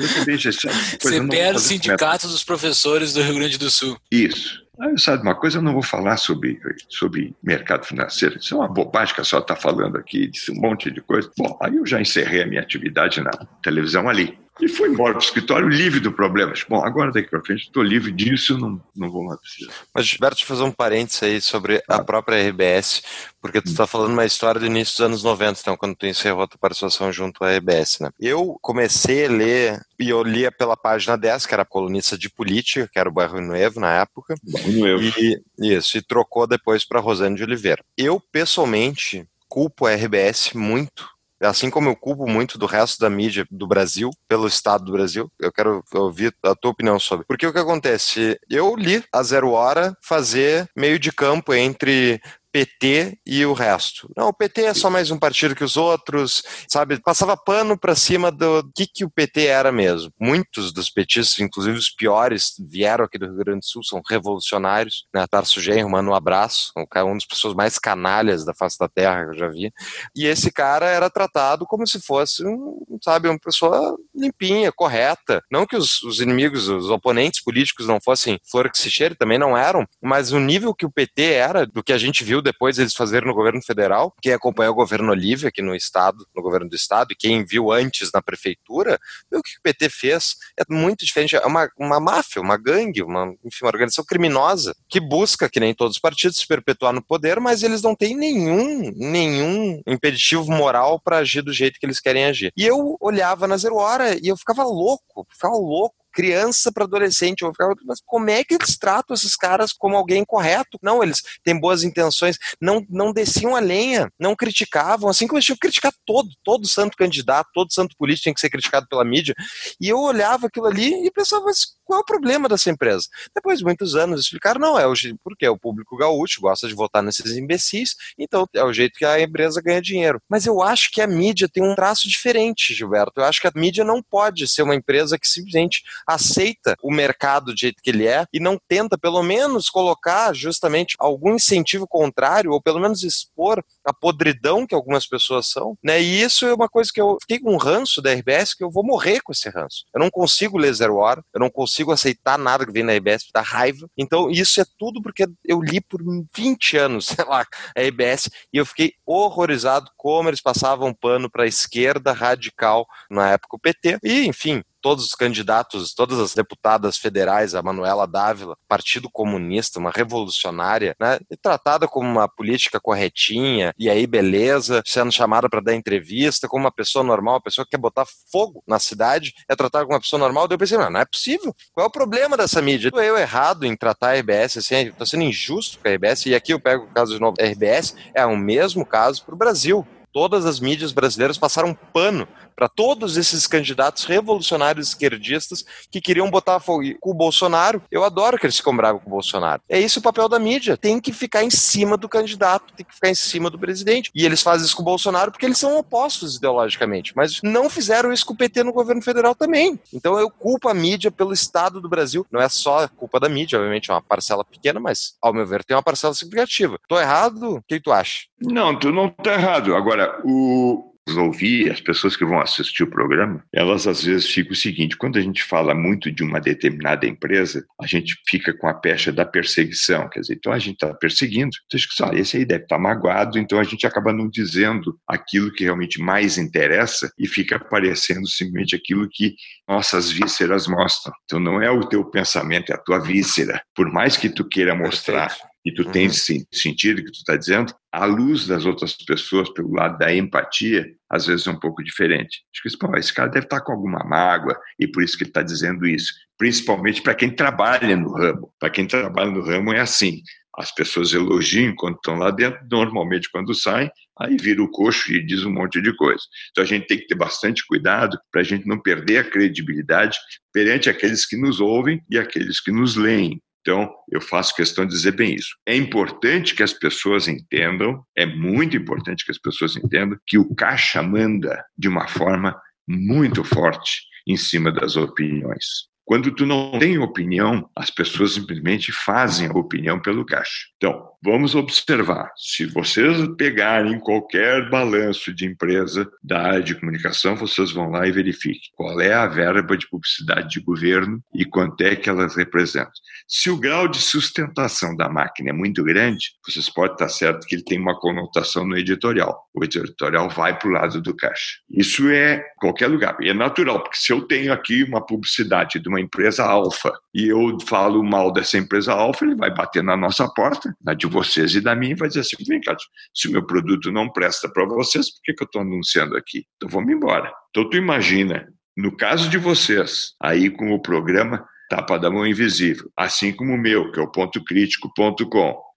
CEPERS, Sindicato dos Professores do do Rio Grande do Sul. Isso. Sabe uma coisa, eu não vou falar sobre, sobre mercado financeiro. Isso é uma bobagem que a senhora está falando aqui, disse um monte de coisa. Bom, aí eu já encerrei a minha atividade na televisão ali. E fui embora para o escritório livre do problema. Bom, agora daqui para frente estou livre disso, não, não vou mais precisar. Mas, Gilberto, deixa eu fazer um parênteses aí sobre a própria RBS, porque tu está falando uma história do início dos anos 90, então, quando tu encerrou a tua participação junto à RBS, né? Eu comecei a ler, e eu lia pela página 10, que era colunista de política, que era o Bairro Nuevo na época. Bairro Nuevo. E, isso, e trocou depois para Rosane de Oliveira. Eu, pessoalmente, culpo a RBS muito assim como eu culpo muito do resto da mídia do Brasil, pelo Estado do Brasil, eu quero ouvir a tua opinião sobre. Porque o que acontece? Eu li a Zero Hora fazer meio de campo entre PT e o resto. Não, o PT é só mais um partido que os outros, sabe? Passava pano para cima do que, que o PT era mesmo. Muitos dos petistas, inclusive os piores, vieram aqui do Rio Grande do Sul, são revolucionários. Né? Tarso Genro, mano, um abraço. Um das pessoas mais canalhas da face da terra que eu já vi. E esse cara era tratado como se fosse, um, sabe, uma pessoa limpinha, correta. Não que os, os inimigos, os oponentes políticos não fossem flor que se cheire, também não eram, mas o nível que o PT era, do que a gente viu depois eles fazerem no governo federal. Quem acompanhou o governo Olívia aqui no estado, no governo do estado, e quem viu antes na prefeitura, viu o que o PT fez. É muito diferente. É uma, uma máfia, uma gangue, uma, enfim, uma organização criminosa que busca, que nem todos os partidos, se perpetuar no poder, mas eles não têm nenhum, nenhum impeditivo moral para agir do jeito que eles querem agir. E eu olhava na Zero Hora e eu ficava louco, ficava louco criança para adolescente. Eu ficava, mas como é que eles tratam esses caras como alguém correto? Não, eles têm boas intenções, não, não desciam a lenha, não criticavam, assim como eles tinham que criticar todo, todo santo candidato, todo santo político tem que ser criticado pela mídia. E eu olhava aquilo ali e pensava, mas qual é o problema dessa empresa? Depois de muitos anos explicaram, não, é o porque o público gaúcho gosta de votar nesses imbecis, então é o jeito que a empresa ganha dinheiro. Mas eu acho que a mídia tem um traço diferente, Gilberto. Eu acho que a mídia não pode ser uma empresa que simplesmente aceita o mercado do jeito que ele é e não tenta, pelo menos, colocar justamente algum incentivo contrário, ou pelo menos expor a podridão que algumas pessoas são, né? E isso é uma coisa que eu fiquei com um ranço da RBS que eu vou morrer com esse ranço. Eu não consigo ler Zero Hora, eu não consigo aceitar nada que vem na EBS, dá raiva. Então, isso é tudo porque eu li por 20 anos, sei lá, a EBS, e eu fiquei horrorizado como eles passavam pano para a esquerda radical na época o PT. E, enfim, todos os candidatos, todas as deputadas federais, a Manuela Dávila, Partido Comunista, uma revolucionária, né, tratada como uma política corretinha, e aí beleza, sendo chamada para dar entrevista, como uma pessoa normal, uma pessoa que quer botar fogo na cidade, é tratada como uma pessoa normal, daí eu pensei, não, não é possível, qual é o problema dessa mídia? Eu errado em tratar a RBS assim, estou sendo injusto com a RBS, e aqui eu pego o caso de novo, a RBS é o mesmo caso para o Brasil todas as mídias brasileiras passaram pano para todos esses candidatos revolucionários esquerdistas que queriam botar fogo com o Bolsonaro. Eu adoro que eles se bravos com o Bolsonaro. É isso o papel da mídia. Tem que ficar em cima do candidato, tem que ficar em cima do presidente. E eles fazem isso com o Bolsonaro porque eles são opostos ideologicamente. Mas não fizeram isso com o PT no governo federal também. Então eu culpo a mídia pelo Estado do Brasil. Não é só culpa da mídia, obviamente é uma parcela pequena, mas ao meu ver tem uma parcela significativa. Tô errado? O que tu acha? Não, tu não tá errado. Agora, o, ouvir, as pessoas que vão assistir o programa, elas às vezes ficam o seguinte: quando a gente fala muito de uma determinada empresa, a gente fica com a pecha da perseguição, quer dizer, então a gente está perseguindo, então que só esse aí deve estar tá magoado, então a gente acaba não dizendo aquilo que realmente mais interessa e fica aparecendo simplesmente aquilo que nossas vísceras mostram. Então não é o teu pensamento, é a tua víscera. Por mais que tu queira mostrar Perfeito e tu uhum. tens sentido que tu está dizendo, a luz das outras pessoas pelo lado da empatia, às vezes é um pouco diferente. Acho que pô, esse cara deve estar tá com alguma mágoa e por isso que ele está dizendo isso. Principalmente para quem trabalha no ramo. Para quem trabalha no ramo é assim. As pessoas elogiam quando estão lá dentro, normalmente quando saem, aí vira o coxo e diz um monte de coisa. Então a gente tem que ter bastante cuidado para a gente não perder a credibilidade perante aqueles que nos ouvem e aqueles que nos leem. Então, eu faço questão de dizer bem isso. É importante que as pessoas entendam, é muito importante que as pessoas entendam que o caixa manda de uma forma muito forte em cima das opiniões. Quando tu não tem opinião, as pessoas simplesmente fazem a opinião pelo caixa. Então, vamos observar. Se vocês pegarem qualquer balanço de empresa da área de comunicação, vocês vão lá e verifiquem qual é a verba de publicidade de governo e quanto é que elas representam. Se o grau de sustentação da máquina é muito grande, vocês podem estar certo que ele tem uma conotação no editorial. O editorial vai para o lado do caixa. Isso é qualquer lugar. E é natural, porque se eu tenho aqui uma publicidade de uma empresa alfa e eu falo mal dessa empresa alfa, ele vai bater na nossa porta, na de vocês e da minha, e vai dizer assim: vem cá, se o meu produto não presta para vocês, por que, que eu estou anunciando aqui? Então vamos embora. Então tu imagina, no caso de vocês, aí com o programa Tapa da Mão Invisível, assim como o meu, que é o ponto.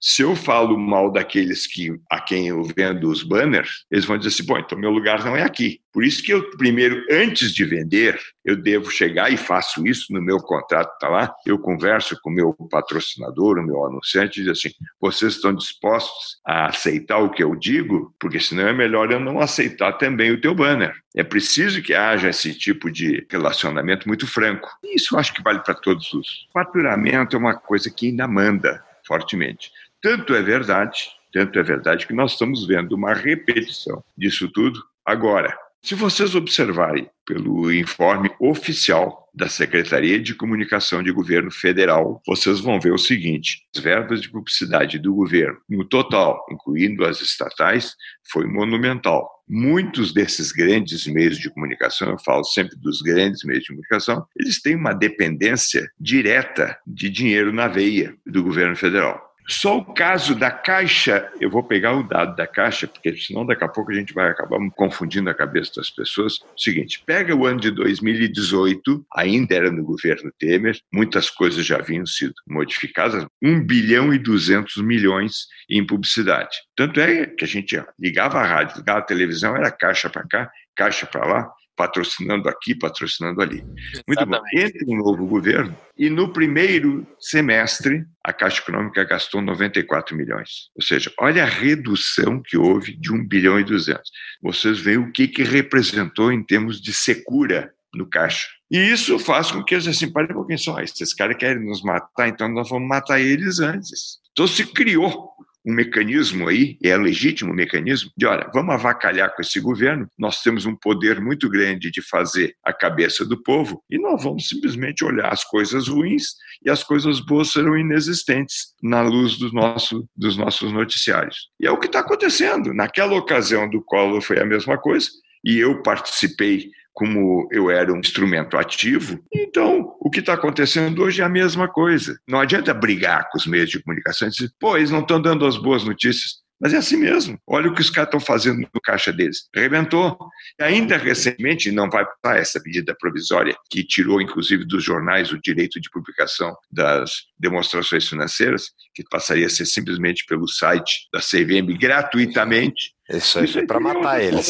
Se eu falo mal daqueles que a quem eu vendo os banners, eles vão dizer assim: bom, então meu lugar não é aqui. Por isso que eu, primeiro, antes de vender, eu devo chegar e faço isso no meu contrato, tá lá. Eu converso com o meu patrocinador, o meu anunciante, e diz assim: vocês estão dispostos a aceitar o que eu digo? Porque senão é melhor eu não aceitar também o teu banner. É preciso que haja esse tipo de relacionamento muito franco. Isso eu acho que vale para todos os. Faturamento é uma coisa que ainda manda fortemente. Tanto é verdade, tanto é verdade que nós estamos vendo uma repetição disso tudo agora. Se vocês observarem pelo informe oficial da Secretaria de Comunicação de Governo Federal, vocês vão ver o seguinte: as verbas de publicidade do governo, no total, incluindo as estatais, foi monumental. Muitos desses grandes meios de comunicação, eu falo sempre dos grandes meios de comunicação, eles têm uma dependência direta de dinheiro na veia do governo federal. Só o caso da Caixa, eu vou pegar o dado da Caixa, porque senão daqui a pouco a gente vai acabar confundindo a cabeça das pessoas. Seguinte, pega o ano de 2018, ainda era no governo Temer, muitas coisas já haviam sido modificadas, 1 bilhão e 200 milhões em publicidade. Tanto é que a gente ligava a rádio, ligava a televisão, era caixa para cá, caixa para lá, patrocinando aqui, patrocinando ali. Muito bom. Entra um novo governo e no primeiro semestre a Caixa Econômica gastou 94 milhões. Ou seja, olha a redução que houve de 1 bilhão e 200. Vocês veem o que, que representou em termos de secura no caixa. E isso faz com que eles assim, parem um pouquinho só, esses caras querem nos matar, então nós vamos matar eles antes. Então se criou um mecanismo aí, é legítimo o mecanismo, de olha, vamos avacalhar com esse governo, nós temos um poder muito grande de fazer a cabeça do povo, e nós vamos simplesmente olhar as coisas ruins e as coisas boas serão inexistentes na luz do nosso, dos nossos noticiários. E é o que está acontecendo. Naquela ocasião do Collor foi a mesma coisa, e eu participei como eu era um instrumento ativo. Então, o que está acontecendo hoje é a mesma coisa. Não adianta brigar com os meios de comunicação e dizer, pô, eles não estão dando as boas notícias. Mas é assim mesmo. Olha o que os caras estão fazendo no caixa deles. Rebentou. E ainda recentemente, não vai para essa medida provisória, que tirou, inclusive, dos jornais o direito de publicação das demonstrações financeiras, que passaria a ser simplesmente pelo site da CVM gratuitamente. Isso aí foi para matar eles.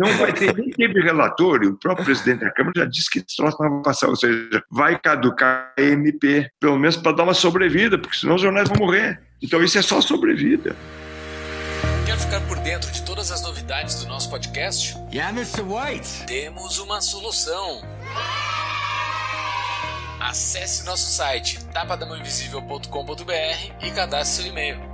Não vai ter teve relatório. O próprio presidente da Câmara já disse que esse troço não vai passar. Ou seja, vai caducar a MP, pelo menos para dar uma sobrevida, porque senão os jornais vão morrer. Então isso é só sobrevida. Quer ficar por dentro de todas as novidades do nosso podcast? Yeah, Mr. White. Temos uma solução. Acesse nosso site tapadamãoinvisível.com.br e cadastre seu e-mail.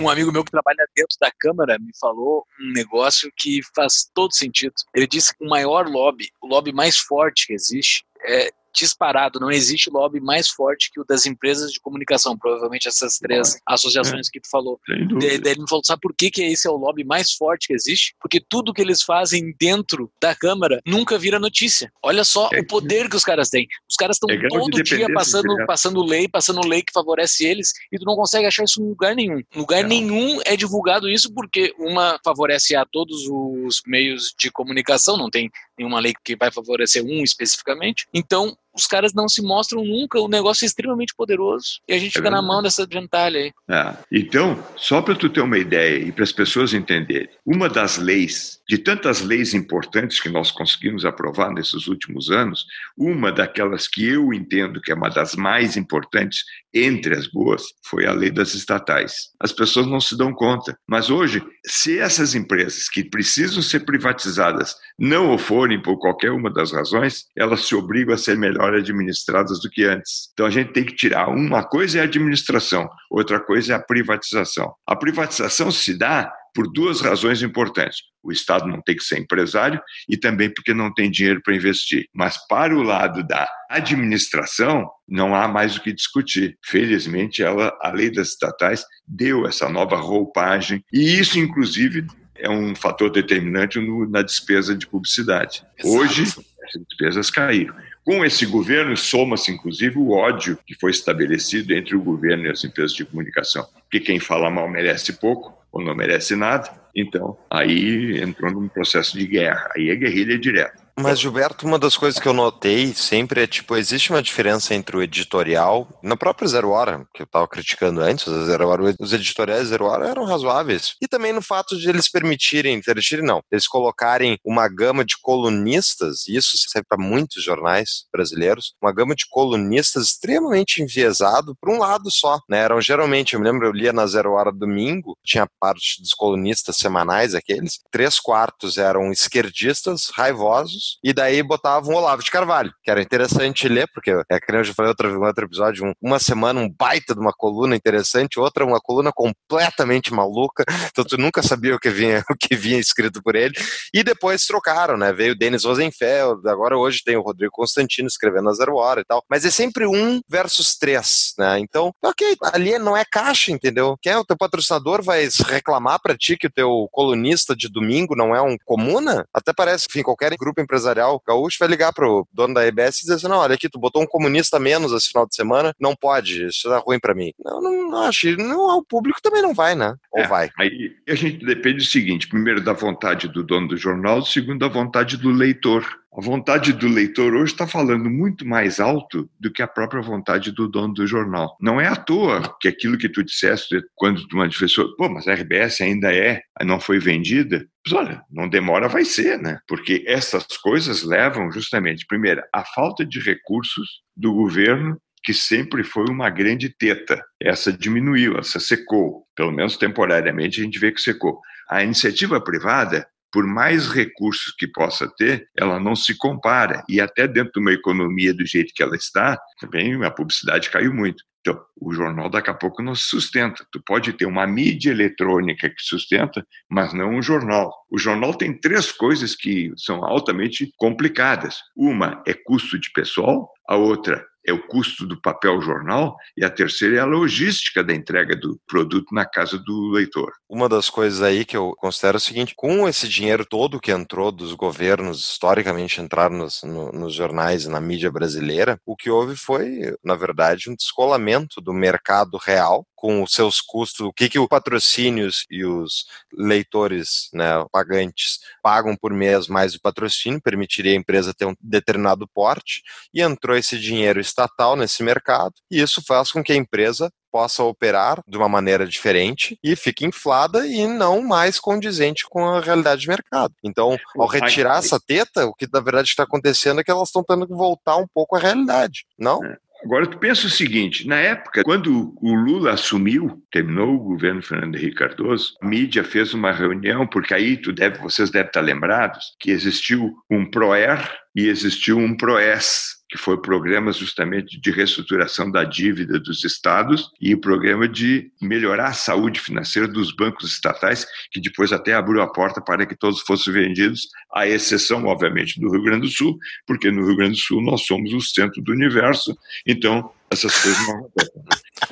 Um amigo meu que trabalha dentro da Câmara me falou um negócio que faz todo sentido. Ele disse que o maior lobby, o lobby mais forte que existe, é disparado, não existe lobby mais forte que o das empresas de comunicação, provavelmente essas três associações é. que tu falou. Daí ele me falou, sabe por que, que esse é o lobby mais forte que existe? Porque tudo que eles fazem dentro da Câmara nunca vira notícia. Olha só é. o poder que os caras têm. Os caras estão é todo dia passando, passando lei, passando lei que favorece eles, e tu não consegue achar isso em lugar nenhum. Em lugar não. nenhum é divulgado isso porque uma favorece a todos os meios de comunicação, não tem nenhuma lei que vai favorecer um especificamente. Então, os caras não se mostram nunca, o negócio é extremamente poderoso e a gente é fica na mão dessa gentalha aí. É. Então, só para tu ter uma ideia e para as pessoas entenderem, uma das leis, de tantas leis importantes que nós conseguimos aprovar nesses últimos anos, uma daquelas que eu entendo que é uma das mais importantes entre as boas foi a lei das estatais. As pessoas não se dão conta, mas hoje, se essas empresas que precisam ser privatizadas não o forem por qualquer uma das razões, elas se obrigam a ser melhor administradas do que antes. Então a gente tem que tirar uma coisa é a administração, outra coisa é a privatização. A privatização se dá por duas razões importantes. O Estado não tem que ser empresário e também porque não tem dinheiro para investir. Mas para o lado da administração, não há mais o que discutir. Felizmente, ela, a lei das estatais deu essa nova roupagem e isso, inclusive, é um fator determinante no, na despesa de publicidade. Exato. Hoje, as despesas caíram. Com esse governo, soma-se inclusive o ódio que foi estabelecido entre o governo e as empresas de comunicação. Porque quem fala mal merece pouco ou não merece nada, então aí entrou num processo de guerra. Aí é guerrilha direta. Mas, Gilberto, uma das coisas que eu notei sempre é, tipo, existe uma diferença entre o editorial, na própria Zero Hora, que eu estava criticando antes, Zero Hora, os editoriais Zero Hora eram razoáveis. E também no fato de eles permitirem, permitirem não, eles colocarem uma gama de colunistas, isso serve para muitos jornais brasileiros, uma gama de colunistas extremamente enviesado para um lado só, né? Eram geralmente, eu me lembro, eu lia na Zero Hora domingo, tinha parte dos colunistas semanais, aqueles, três quartos eram esquerdistas, raivosos, e daí botavam Olavo de Carvalho, que era interessante ler, porque é que eu já falei outro, outro episódio, um, uma semana um baita de uma coluna interessante, outra uma coluna completamente maluca, então tu nunca sabia o que vinha, o que vinha escrito por ele, e depois trocaram, né, veio o Denis Rosenfeld, agora hoje tem o Rodrigo Constantino escrevendo a Zero Hora e tal, mas é sempre um versus três, né, então, ok, ali não é caixa, entendeu? Quem é o teu patrocinador vai reclamar para ti que o teu colunista de domingo não é um comuna? Até parece, enfim, qualquer grupo empresarial gaúcho vai ligar pro dono da EBS e dizer assim, não, olha aqui, tu botou um comunista menos esse final de semana, não pode, isso tá ruim para mim. Não, não, não acho, não, o público também não vai, né? Ou é, vai? Aí a gente depende do seguinte, primeiro da vontade do dono do jornal, segundo da vontade do leitor. A vontade do leitor hoje está falando muito mais alto do que a própria vontade do dono do jornal. Não é à toa que aquilo que tu disseste quando tu manifestou, pô, mas a RBS ainda é, não foi vendida. Mas olha, não demora, vai ser, né? Porque essas coisas levam justamente, primeiro, a falta de recursos do governo que sempre foi uma grande teta. Essa diminuiu, essa secou. Pelo menos temporariamente a gente vê que secou. A iniciativa privada por mais recursos que possa ter, ela não se compara. E até dentro de uma economia do jeito que ela está, também a publicidade caiu muito. Então, o jornal daqui a pouco não se sustenta. Tu pode ter uma mídia eletrônica que sustenta, mas não um jornal. O jornal tem três coisas que são altamente complicadas. Uma é custo de pessoal, a outra é o custo do papel jornal e a terceira é a logística da entrega do produto na casa do leitor. Uma das coisas aí que eu considero é o seguinte: com esse dinheiro todo que entrou dos governos, historicamente entraram nos, no, nos jornais e na mídia brasileira, o que houve foi, na verdade, um descolamento do mercado real com os seus custos, o que, que os patrocínios e os leitores, né, pagantes, pagam por mês mais o patrocínio, permitiria a empresa ter um determinado porte, e entrou esse dinheiro estatal nesse mercado, e isso faz com que a empresa possa operar de uma maneira diferente e fique inflada e não mais condizente com a realidade de mercado. Então, ao retirar essa teta, o que na verdade está acontecendo é que elas estão tendo que voltar um pouco à realidade, não? Agora, tu pensa o seguinte: na época, quando o Lula assumiu, terminou o governo Fernando Henrique Cardoso, a mídia fez uma reunião, porque aí tu deve, vocês devem estar lembrados que existiu um PROER e existiu um PROES que foi o programa justamente de reestruturação da dívida dos estados e o programa de melhorar a saúde financeira dos bancos estatais, que depois até abriu a porta para que todos fossem vendidos, à exceção, obviamente, do Rio Grande do Sul, porque no Rio Grande do Sul nós somos o centro do universo, então essas coisas não acontecem.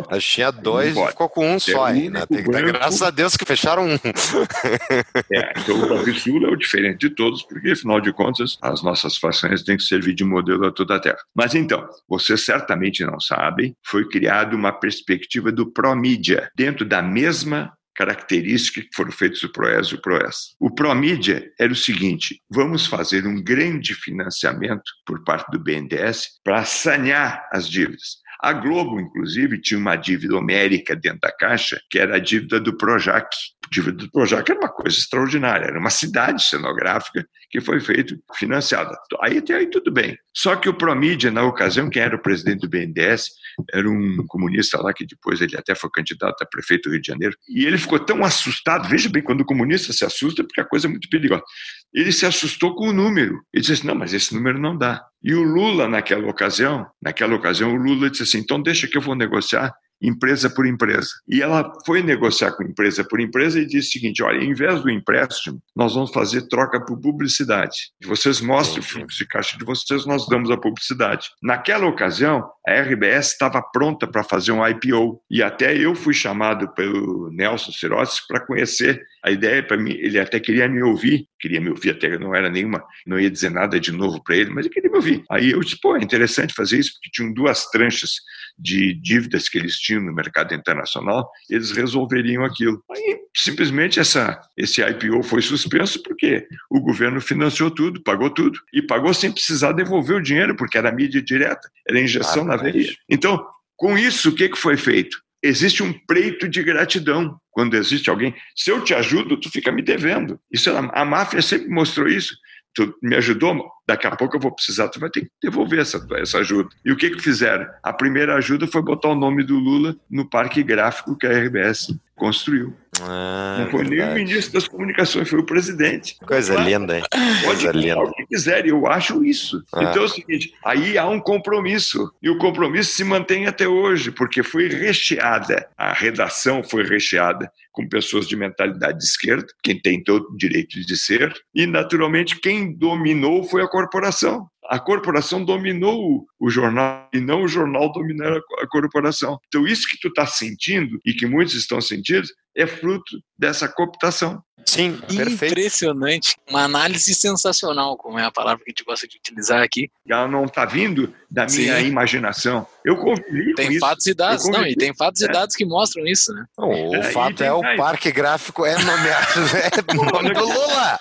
A tinha dois e ficou com um é só aí, né? Tem que dar graças a Deus que fecharam um. É, então o Sul é o diferente de todos, porque afinal de contas as nossas façanhas têm que servir de modelo a toda a Terra. Mas então, vocês certamente não sabem, foi criada uma perspectiva do pró-mídia, dentro da mesma características que foram feitas o PROES e o PROES. O PROMídia era o seguinte: vamos fazer um grande financiamento por parte do BNDES para sanear as dívidas. A Globo, inclusive, tinha uma dívida homérica dentro da Caixa, que era a dívida do Projac. A dívida do Projac era uma coisa extraordinária, era uma cidade cenográfica que foi feita, financiada. Aí até aí tudo bem. Só que o Promídia, na ocasião, quem era o presidente do BNDES, era um comunista lá que depois ele até foi candidato a prefeito do Rio de Janeiro, e ele ficou tão assustado, veja bem, quando o comunista se assusta, porque a coisa é muito perigosa. Ele se assustou com o número. Ele disse assim, não, mas esse número não dá. E o Lula, naquela ocasião, naquela ocasião, o Lula disse assim: então deixa que eu vou negociar empresa por empresa. E ela foi negociar com empresa por empresa e disse o seguinte: olha, em vez do empréstimo, nós vamos fazer troca por publicidade. Vocês mostrem o fluxo de caixa de vocês, nós damos a publicidade. Naquela ocasião, a RBS estava pronta para fazer um IPO e até eu fui chamado pelo Nelson Sirotes para conhecer a ideia para mim. Ele até queria me ouvir, queria me ouvir até não era nenhuma, não ia dizer nada de novo para ele, mas ele queria me ouvir. Aí eu disse, pô, é interessante fazer isso porque tinham duas tranches de dívidas que eles tinham no mercado internacional, eles resolveriam aquilo. Aí simplesmente essa esse IPO foi suspenso porque o governo financiou tudo, pagou tudo e pagou sem precisar devolver o dinheiro porque era mídia direta, era injeção na veia. Então, com isso, o que, que foi feito? Existe um preito de gratidão quando existe alguém. Se eu te ajudo, tu fica me devendo. Isso a máfia sempre mostrou isso. Tu me ajudou, daqui a pouco eu vou precisar, tu vai ter que devolver essa, essa ajuda. E o que que fizeram? A primeira ajuda foi botar o nome do Lula no parque gráfico que a RBS construiu. Ah, não foi verdade. nem o ministro das comunicações, foi o presidente. Coisa claro, linda, hein? Pode Coisa linda. o que quiser, eu acho isso. Ah. Então é o seguinte, aí há um compromisso, e o compromisso se mantém até hoje, porque foi recheada, a redação foi recheada com pessoas de mentalidade de esquerda, quem tem todo o direito de ser, e naturalmente quem dominou foi a corporação. A corporação dominou o jornal e não o jornal dominar a corporação. Então, isso que tu está sentindo e que muitos estão sentindo é fruto dessa cooptação. Sim, perfeito. Impressionante. Uma análise sensacional, como é a palavra que a gente gosta de utilizar aqui. Ela não está vindo da minha Sim. imaginação. Eu convivi Tem com fatos isso. e dados, não, e tem fatos é. e dados que mostram isso, né? Não, o é, fato é o parque gráfico é nomeado, é nome do Lula.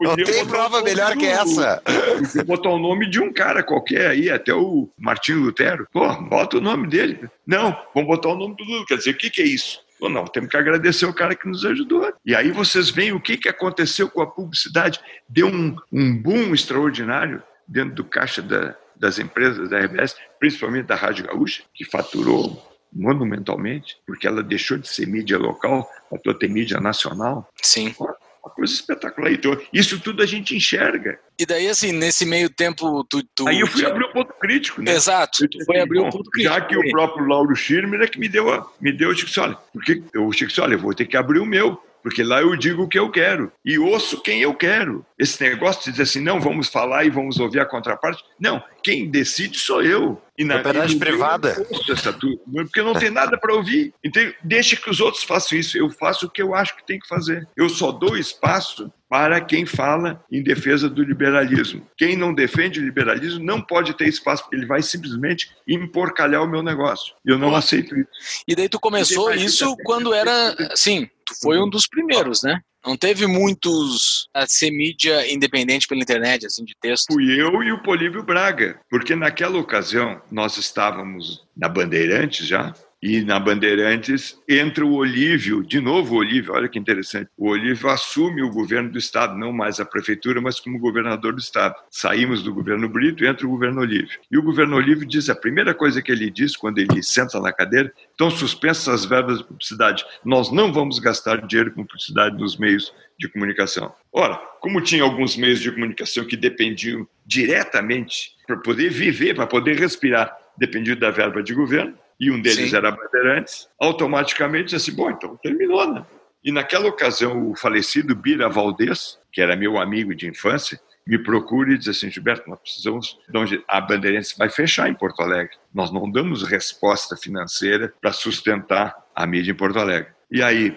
Não tem prova melhor do, que essa. Você botar o nome de um cara qualquer aí, até o Martinho Lutero. Pô, bota o nome dele. Não, vamos botar o nome do Lula. Quer dizer, o que, que é isso? Ou não, temos que agradecer o cara que nos ajudou. E aí vocês veem o que, que aconteceu com a publicidade. Deu um, um boom extraordinário dentro do caixa da, das empresas da RBS, principalmente da Rádio Gaúcha, que faturou monumentalmente, porque ela deixou de ser mídia local, para ter mídia nacional. Sim uma coisa espetacular. Então, isso tudo a gente enxerga. E daí, assim, nesse meio tempo, tu. tu Aí eu fui abrir o um ponto crítico, né? Exato, tu foi abrir o um ponto crítico. Já que o próprio Lauro Schirmer é que me deu, a, me deu o Chico olha, porque eu, Chico olha, eu vou ter que abrir o meu porque lá eu digo o que eu quero e ouço quem eu quero. Esse negócio de dizer assim, não, vamos falar e vamos ouvir a contraparte. Não, quem decide sou eu. E na Propriedade privada. Essa, porque eu não tenho nada para ouvir. Então, deixa que os outros façam isso. Eu faço o que eu acho que tem que fazer. Eu só dou espaço para quem fala em defesa do liberalismo. Quem não defende o liberalismo não pode ter espaço, porque ele vai simplesmente emporcalhar o meu negócio. Eu não aceito isso. E daí tu começou isso quando era, sim, tu foi um dos primeiros, né? Não teve muitos a ser mídia independente pela internet, assim, de texto. Fui eu e o Políbio Braga, porque naquela ocasião nós estávamos na Bandeirantes já, E na Bandeirantes entra o Olívio, de novo o Olívio, olha que interessante. O Olívio assume o governo do Estado, não mais a prefeitura, mas como governador do Estado. Saímos do governo Brito e entra o governo Olívio. E o governo Olívio diz, a primeira coisa que ele diz quando ele senta na cadeira, estão suspensas as verbas de publicidade. Nós não vamos gastar dinheiro com publicidade nos meios de comunicação. Ora, como tinha alguns meios de comunicação que dependiam diretamente para poder viver, para poder respirar, dependiam da verba de governo, e um deles Sim. era Bandeirantes, automaticamente assim, bom, então terminou, né? E naquela ocasião, o falecido Bira Valdez, que era meu amigo de infância, me procura e diz assim, Gilberto, nós precisamos de a Bandeirantes vai fechar em Porto Alegre. Nós não damos resposta financeira para sustentar a mídia em Porto Alegre. E aí,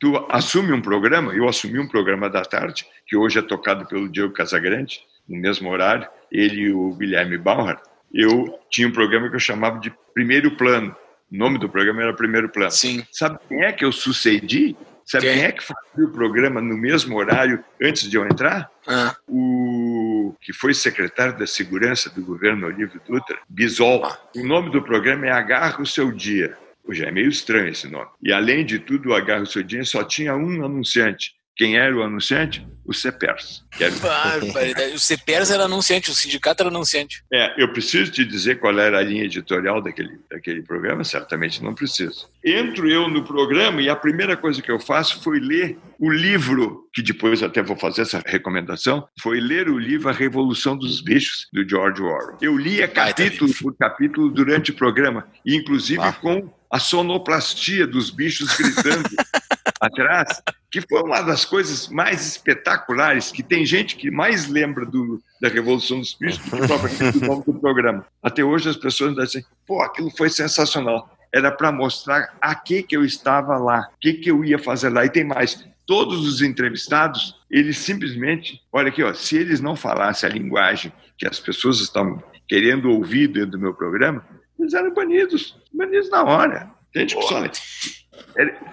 tu assume um programa, eu assumi um programa da tarde, que hoje é tocado pelo Diego Casagrande, no mesmo horário, ele e o Guilherme Bauer, eu tinha um programa que eu chamava de Primeiro Plano. O nome do programa era Primeiro Plano. Sim. Sabe quem é que eu sucedi? Sabe quem, quem é que fazia o programa no mesmo horário antes de eu entrar? Ah. O que foi secretário da Segurança do governo Olívio Dutra, Bisol. Ah. O nome do programa é Agarra o Seu Dia. Hoje é meio estranho esse nome. E além de tudo, o Agarra o Seu Dia só tinha um anunciante, quem era o anunciante? O CEPERS. Era... o CEPERS era anunciante, o sindicato era anunciante. É, eu preciso te dizer qual era a linha editorial daquele, daquele programa? Certamente não preciso. Entro eu no programa e a primeira coisa que eu faço foi ler o livro, que depois até vou fazer essa recomendação, foi ler o livro A Revolução dos Bichos, do George Orwell. Eu lia capítulo por capítulo durante o programa, inclusive ah. com a sonoplastia dos bichos gritando. atrás, que foi uma das coisas mais espetaculares, que tem gente que mais lembra do, da Revolução dos Bichos do que propriamente do nome do programa. Até hoje as pessoas dizem, pô, aquilo foi sensacional. Era para mostrar a que que eu estava lá, o que que eu ia fazer lá. E tem mais, todos os entrevistados, eles simplesmente, olha aqui, ó, se eles não falassem a linguagem que as pessoas estão querendo ouvir dentro do meu programa, eles eram banidos, banidos na hora. Gente, pessoal,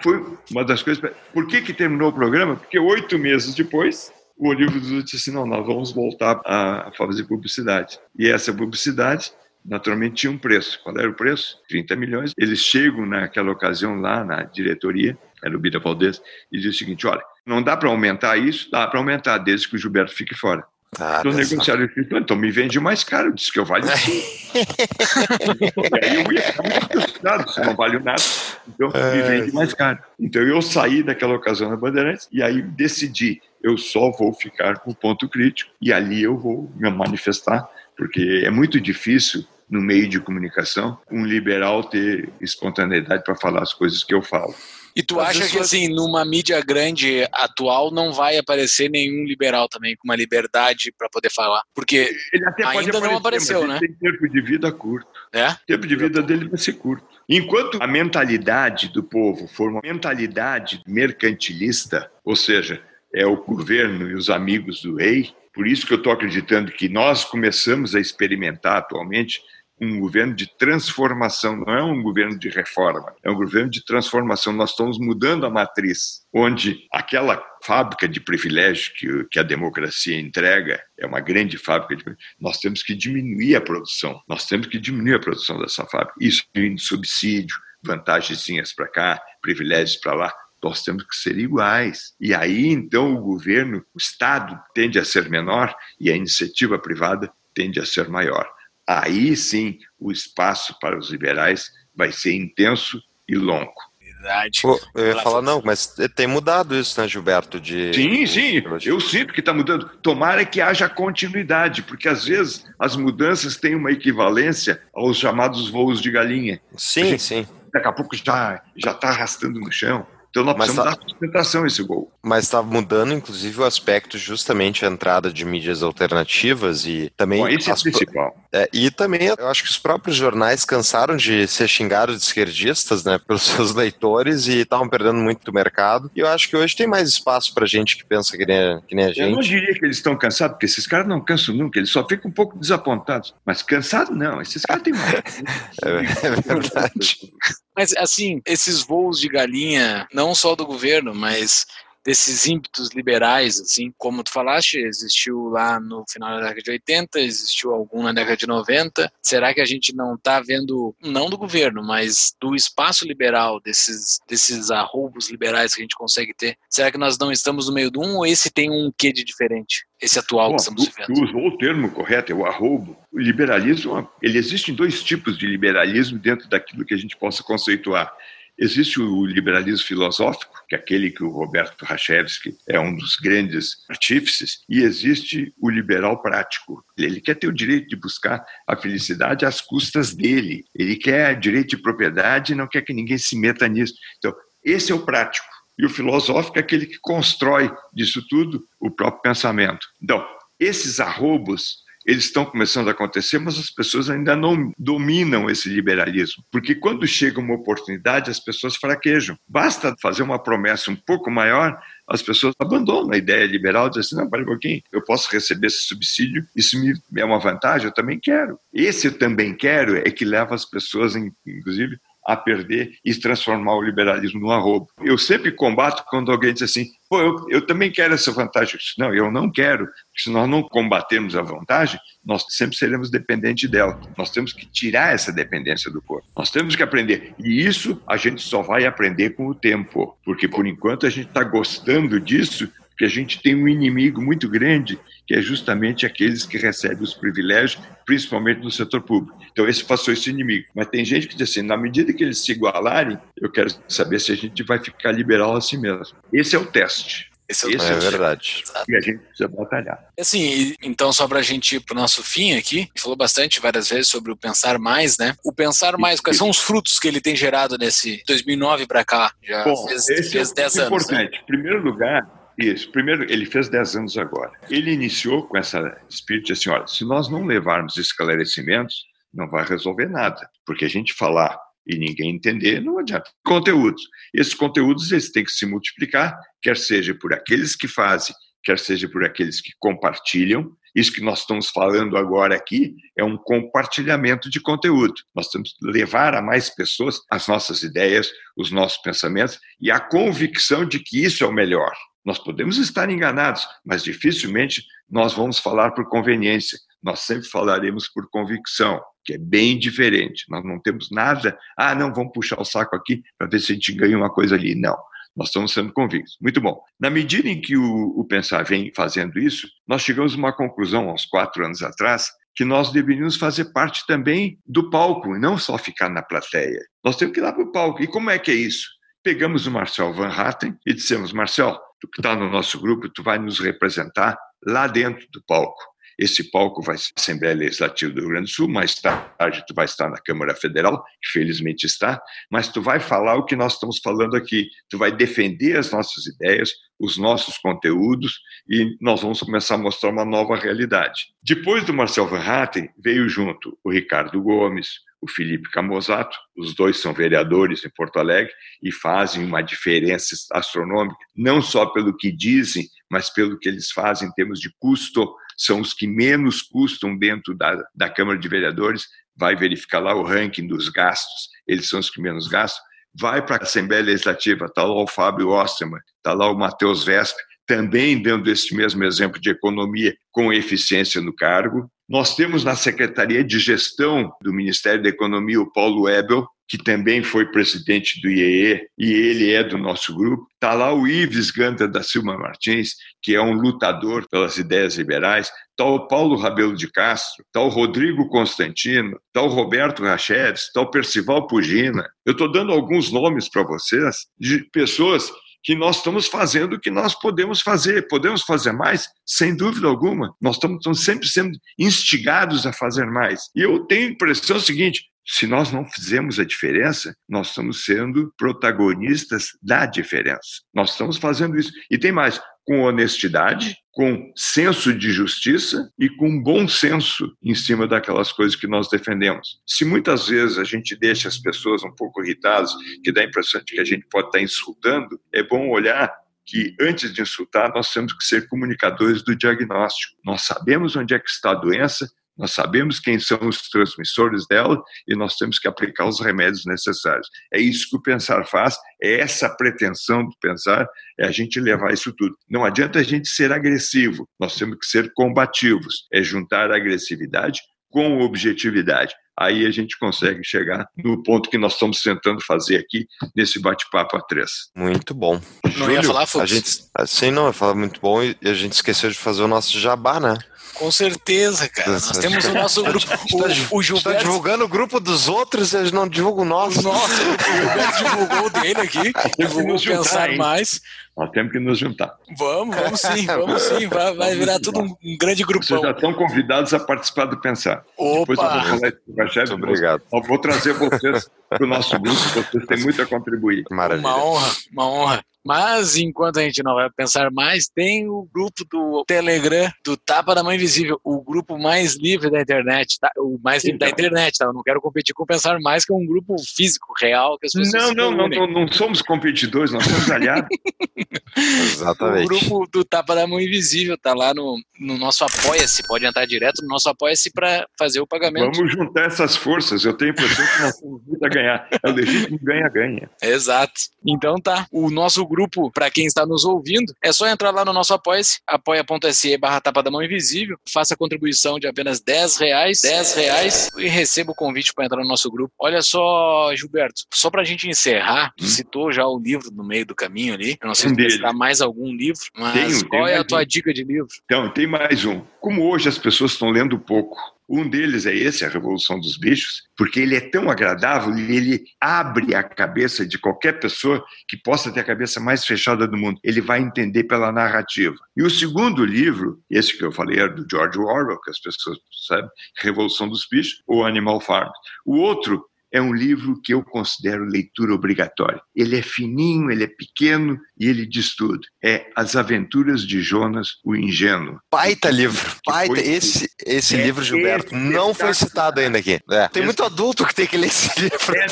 foi uma das coisas. Por que, que terminou o programa? Porque oito meses depois, o Olívio disse assim: não, nós vamos voltar a fazer publicidade. E essa publicidade, naturalmente, tinha um preço. Qual era o preço? 30 milhões. Eles chegam naquela ocasião lá na diretoria, era o Bida Valdez, e dizem o seguinte: olha, não dá para aumentar isso? Dá para aumentar, desde que o Gilberto fique fora. Ah, então, negociaram só... então me vende mais caro, disse que eu valho e aí eu ia ficar muito frustrado, se não valho nada, então me vende mais caro. Então eu saí daquela ocasião na Bandeirantes e aí decidi, eu só vou ficar com o ponto crítico e ali eu vou me manifestar, porque é muito difícil no meio de comunicação um liberal ter espontaneidade para falar as coisas que eu falo. E tu acha que, assim, numa mídia grande atual não vai aparecer nenhum liberal também com uma liberdade para poder falar? Porque ainda aparecer, não apareceu, né? Tem tempo de vida curto. É? O tempo de vida dele vai ser curto. Enquanto a mentalidade do povo for uma mentalidade mercantilista, ou seja, é o governo e os amigos do rei, por isso que eu estou acreditando que nós começamos a experimentar atualmente um governo de transformação, não é um governo de reforma, é um governo de transformação. Nós estamos mudando a matriz, onde aquela fábrica de privilégio que, que a democracia entrega é uma grande fábrica de nós temos que diminuir a produção, nós temos que diminuir a produção dessa fábrica. Isso em subsídio, vantagens para cá, privilégios para lá, nós temos que ser iguais. E aí, então, o governo, o Estado tende a ser menor e a iniciativa privada tende a ser maior aí sim o espaço para os liberais vai ser intenso e longo. Verdade. Pô, eu ia falar, não, mas tem mudado isso, né, Gilberto? De... Sim, sim, eu sinto que está mudando. Tomara que haja continuidade, porque às vezes as mudanças têm uma equivalência aos chamados voos de galinha. Sim, gente, sim. Daqui a pouco já está arrastando no chão. Então nós precisamos tá, dar sustentação a esse gol. Mas está mudando, inclusive, o aspecto justamente a entrada de mídias alternativas e também. Bom, esse é principal. É, e também eu acho que os próprios jornais cansaram de ser xingados de esquerdistas, né, pelos seus leitores e estavam perdendo muito do mercado. E eu acho que hoje tem mais espaço para gente que pensa que nem, que nem a gente. Eu não diria que eles estão cansados, porque esses caras não cansam nunca, eles só ficam um pouco desapontados. Mas cansado não, esses caras têm mais. é, é verdade. Mas, assim, esses voos de galinha, não só do governo, mas desses ímpetos liberais, assim, como tu falaste, existiu lá no final da década de 80, existiu algum na década de 90. Será que a gente não está vendo, não do governo, mas do espaço liberal, desses, desses arroubos liberais que a gente consegue ter? Será que nós não estamos no meio de um ou esse tem um quê de diferente? Esse atual Bom, que estamos vivendo. Tu usou o termo correto, é o arroubo. O liberalismo, ele existe em dois tipos de liberalismo dentro daquilo que a gente possa conceituar. Existe o liberalismo filosófico, que é aquele que o Roberto Rachevsky é um dos grandes artífices, e existe o liberal prático. Ele quer ter o direito de buscar a felicidade às custas dele. Ele quer direito de propriedade e não quer que ninguém se meta nisso. Então, esse é o prático. E o filosófico é aquele que constrói disso tudo o próprio pensamento. Então, esses arrobos eles estão começando a acontecer, mas as pessoas ainda não dominam esse liberalismo. Porque quando chega uma oportunidade, as pessoas fraquejam. Basta fazer uma promessa um pouco maior, as pessoas abandonam a ideia liberal, dizem assim, não, para um pouquinho, eu posso receber esse subsídio, isso me é uma vantagem, eu também quero. Esse eu também quero é que leva as pessoas, inclusive, a perder e transformar o liberalismo num arrobo. Eu sempre combato quando alguém diz assim, pô, eu, eu também quero essa vantagem. Não, eu não quero. Se nós não combatermos a vantagem, nós sempre seremos dependentes dela. Nós temos que tirar essa dependência do corpo. Nós temos que aprender. E isso a gente só vai aprender com o tempo. Porque, por enquanto, a gente está gostando disso porque a gente tem um inimigo muito grande, que é justamente aqueles que recebem os privilégios, principalmente no setor público. Então, esse passou esse inimigo. Mas tem gente que diz assim: na medida que eles se igualarem, eu quero saber se a gente vai ficar liberal assim mesmo. Esse é o teste. Esse é, Esse é, é verdade. E a gente precisa batalhar. Assim, então, só para a gente ir para o nosso fim aqui, falou bastante várias vezes sobre o pensar mais, né? O pensar mais, quais são os frutos que ele tem gerado nesse 2009 para cá? Já Bom, fez, esse fez é 10 anos. Né? importante. Né? Em primeiro lugar, isso. Primeiro, ele fez 10 anos agora. Ele iniciou com essa espírito assim: olha, se nós não levarmos esclarecimentos, não vai resolver nada. Porque a gente falar e ninguém entender, não adianta. Conteúdos. Esses conteúdos eles têm que se multiplicar, quer seja por aqueles que fazem, quer seja por aqueles que compartilham. Isso que nós estamos falando agora aqui é um compartilhamento de conteúdo. Nós temos que levar a mais pessoas as nossas ideias, os nossos pensamentos e a convicção de que isso é o melhor. Nós podemos estar enganados, mas dificilmente nós vamos falar por conveniência. Nós sempre falaremos por convicção, que é bem diferente. Nós não temos nada, ah, não, vamos puxar o saco aqui para ver se a gente ganha uma coisa ali. Não. Nós estamos sendo convictos. Muito bom. Na medida em que o, o Pensar vem fazendo isso, nós chegamos a uma conclusão, uns quatro anos atrás, que nós deveríamos fazer parte também do palco, e não só ficar na plateia. Nós temos que ir lá para o palco. E como é que é isso? Pegamos o Marcel Van Hatten e dissemos, Marcel, tu que está no nosso grupo, tu vai nos representar lá dentro do palco. Esse palco vai ser a Assembleia Legislativa do Rio Grande do Sul, mais tarde tu vai estar na Câmara Federal, que felizmente está, mas tu vai falar o que nós estamos falando aqui, tu vai defender as nossas ideias, os nossos conteúdos e nós vamos começar a mostrar uma nova realidade. Depois do Marcel Van Hatten, veio junto o Ricardo Gomes, o Felipe Camozato, os dois são vereadores em Porto Alegre e fazem uma diferença astronômica, não só pelo que dizem, mas pelo que eles fazem em termos de custo, são os que menos custam dentro da, da Câmara de Vereadores, vai verificar lá o ranking dos gastos, eles são os que menos gastam, vai para a Assembleia Legislativa, está lá o Fábio Osterman, está lá o Matheus Vespe, também dando esse mesmo exemplo de economia com eficiência no cargo. Nós temos na Secretaria de Gestão do Ministério da Economia o Paulo Ebel, que também foi presidente do IEE, e ele é do nosso grupo. Está lá o Ives Ganta da Silva Martins, que é um lutador pelas ideias liberais. Está o Paulo Rabelo de Castro, está o Rodrigo Constantino, está o Roberto Rachedes, está o Percival Pugina. Eu estou dando alguns nomes para vocês de pessoas que nós estamos fazendo o que nós podemos fazer. Podemos fazer mais? Sem dúvida alguma. Nós estamos, estamos sempre sendo instigados a fazer mais. E eu tenho a impressão seguinte: se nós não fizermos a diferença, nós estamos sendo protagonistas da diferença. Nós estamos fazendo isso. E tem mais: com honestidade, com senso de justiça e com bom senso em cima daquelas coisas que nós defendemos. Se muitas vezes a gente deixa as pessoas um pouco irritadas, que dá a impressão de que a gente pode estar insultando, é bom olhar que antes de insultar, nós temos que ser comunicadores do diagnóstico. Nós sabemos onde é que está a doença, Nós sabemos quem são os transmissores dela e nós temos que aplicar os remédios necessários. É isso que o pensar faz, é essa pretensão do pensar, é a gente levar isso tudo. Não adianta a gente ser agressivo, nós temos que ser combativos, é juntar a agressividade com objetividade. Aí a gente consegue chegar no ponto que nós estamos tentando fazer aqui nesse bate-papo a três. Muito bom. Não Júlio, ia falar, Fux? a gente, assim não, ia falar muito bom e a gente esqueceu de fazer o nosso jabá, né? Com certeza, cara. Nós temos o nosso grupo. O, o Você tá Gilberto. divulgando o grupo dos outros eles não divulgam o nosso. Nossa, o Gilberto divulgou o dele aqui. Divulgou juntar, pensar hein? mais. Nós temos que nos juntar. Vamos, vamos sim, vamos sim. Vai, vai virar tudo um, um grande Vocês grupão. já estão convidados a participar do Pensar. Depois eu vou Opa! falar isso com a chefe. Muito obrigado. Eu vou trazer vocês para o nosso grupo, vocês têm muito a contribuir. Maravilha. Uma honra, uma honra. Mas enquanto a gente não vai pensar mais, tem o grupo do Telegram do Tapa da Mãe Invisível, o grupo mais livre da internet, tá? O mais livre da Então. internet, tá? Eu não quero competir com o Pensar Mais, que é um grupo físico, real, que as pessoas Não, não, não, não, não somos competidores, nós somos aliados. O Exatamente. grupo do Tapa da Mão Invisível tá lá no, no nosso Apoia-se. Pode entrar direto no nosso Apoia-se para fazer o pagamento. Vamos juntar essas forças. Eu tenho a impressão que nós temos muito a ganhar. É o legítimo ganha-ganha. Exato. Então tá. O nosso grupo, para quem está nos ouvindo, é só entrar lá no nosso Apoia-se, apoia.se barra Tapa da Mão Invisível, faça a contribuição de apenas 10 reais, 10 reais e receba o convite para entrar no nosso grupo. Olha só, Gilberto, só pra gente encerrar, Hum. citou já o livro no meio do caminho ali. Eu não sei Um se citar mais algum livro, mas Tenho, qual tenho é a tua um. dica de livro? Então, tem mais um. Como hoje as pessoas estão lendo pouco, um deles é esse, A Revolução dos Bichos, porque ele é tão agradável e ele abre a cabeça de qualquer pessoa que possa ter a cabeça mais fechada do mundo. Ele vai entender pela narrativa. E o segundo livro, esse que eu falei, é do George Orwell, que as pessoas sabem, Revolução dos Bichos, ou Animal Farm. O outro é um livro que eu considero leitura obrigatória. Ele é fininho, ele é pequeno e ele diz tudo. É As Aventuras de Jonas, o Ingênuo. Baita livro. Baita. Esse, esse É livro, Gilberto, não foi citado ainda aqui. É. Tem muito adulto que tem que ler esse livro. É,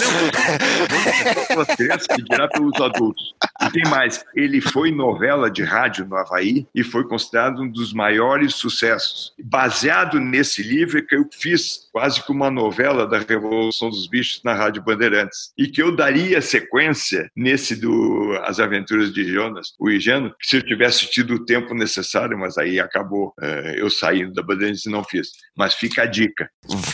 não, vocês que dirá pelos adultos. E tem mais, ele foi novela de rádio no Havaí e foi considerado um dos maiores sucessos. Baseado nesse livro é que eu fiz quase que uma novela da Revolução dos Bichos na Rádio Bandeirantes. E que eu daria sequência nesse do As Aventuras de Jonas, o Ingênuo, se eu tivesse tido o tempo necessário, mas aí acabou eh, eu saindo da Bandeirantes e não fiz. Mas fica a dica.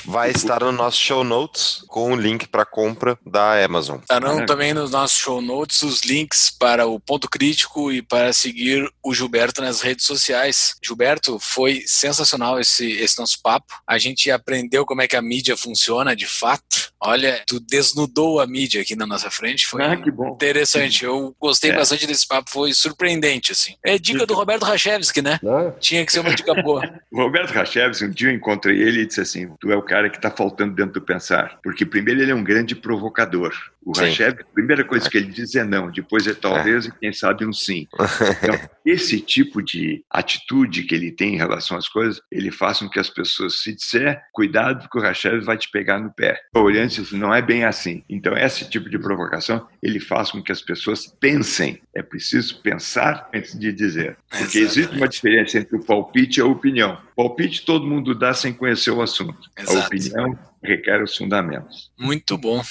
Vai estar no nosso show notes com o link para compra da Amazon. Estarão É. também nos nossos show notes os links para o Ponto Crítico e para seguir o Gilberto nas redes sociais. Gilberto, foi sensacional esse, esse nosso papo. A gente aprendeu como é que a mídia funciona de fato. Olha, tu desnudou a mídia aqui na nossa frente. Foi Ah, interessante. Eu gostei É. bastante desse papo, foi surpreendente, assim. É dica do Roberto Rachevski, né? Né? Tinha que ser uma dica boa. O Roberto Rachevski, um dia eu encontrei ele e disse assim: Tu é o cara que está faltando dentro do pensar. Porque, primeiro, ele é um grande provocador. O. Rachevski, a primeira coisa que ele diz é não, depois é talvez e quem sabe um sim. Então, esse tipo de atitude que ele tem em relação às coisas, ele faz com que as pessoas se disser, cuidado, porque o Rachevski vai te pegar no pé. Olhando isso, não é bem assim. Então, esse tipo de provocação, ele faz com que as pessoas pensem. É preciso pensar antes de dizer. Porque existe uma Exatamente. diferença entre o palpite e a opinião. Palpite todo mundo dá sem conhecer o assunto. A Exato. opinião requer os fundamentos. Muito bom,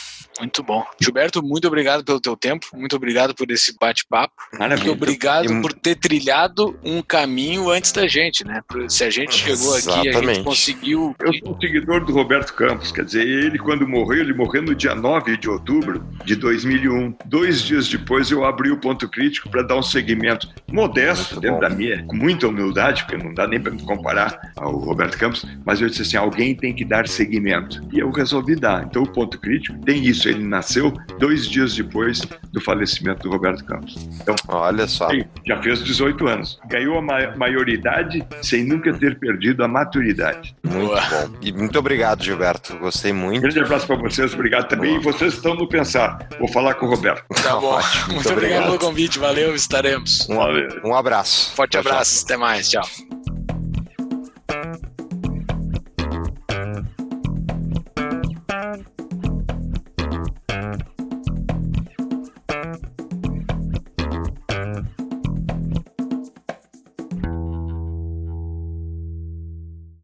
muito bom. Gilberto, muito obrigado pelo teu tempo, muito obrigado por esse bate-papo. Muito obrigado E- por ter trilhado um caminho antes da gente, né? Se a gente chegou aqui, a gente Exatamente. conseguiu. Eu sou um seguidor do Roberto Campos, quer dizer, ele quando morreu, ele morreu no dia 9 de outubro de 2001. Dois dias depois eu abri o ponto crítico para dar um segmento modesto, Muito dentro bom. da minha, com muita humildade, porque não dá nem para comparar ao Roberto Campos, mas eu disse assim, alguém tem que dar segmento. E eu resolvi dar. Então o ponto crítico tem isso, ele nasceu dois dias depois do falecimento do Roberto Campos. Então, Olha só. Já fez 18 anos. Ganhou a ma- maioridade sem nunca ter perdido a maturidade. Muito Boa. bom. E muito obrigado, Gilberto. Gostei muito. grande abraço para vocês, obrigado também. Boa. E vocês estão no pensar. Vou falar com o Roberto. Tá bom. Ótimo, Muito obrigado obrigado. pelo convite, valeu, estaremos. Um, um abraço. Forte Tchau, tchau. abraço, até mais, tchau.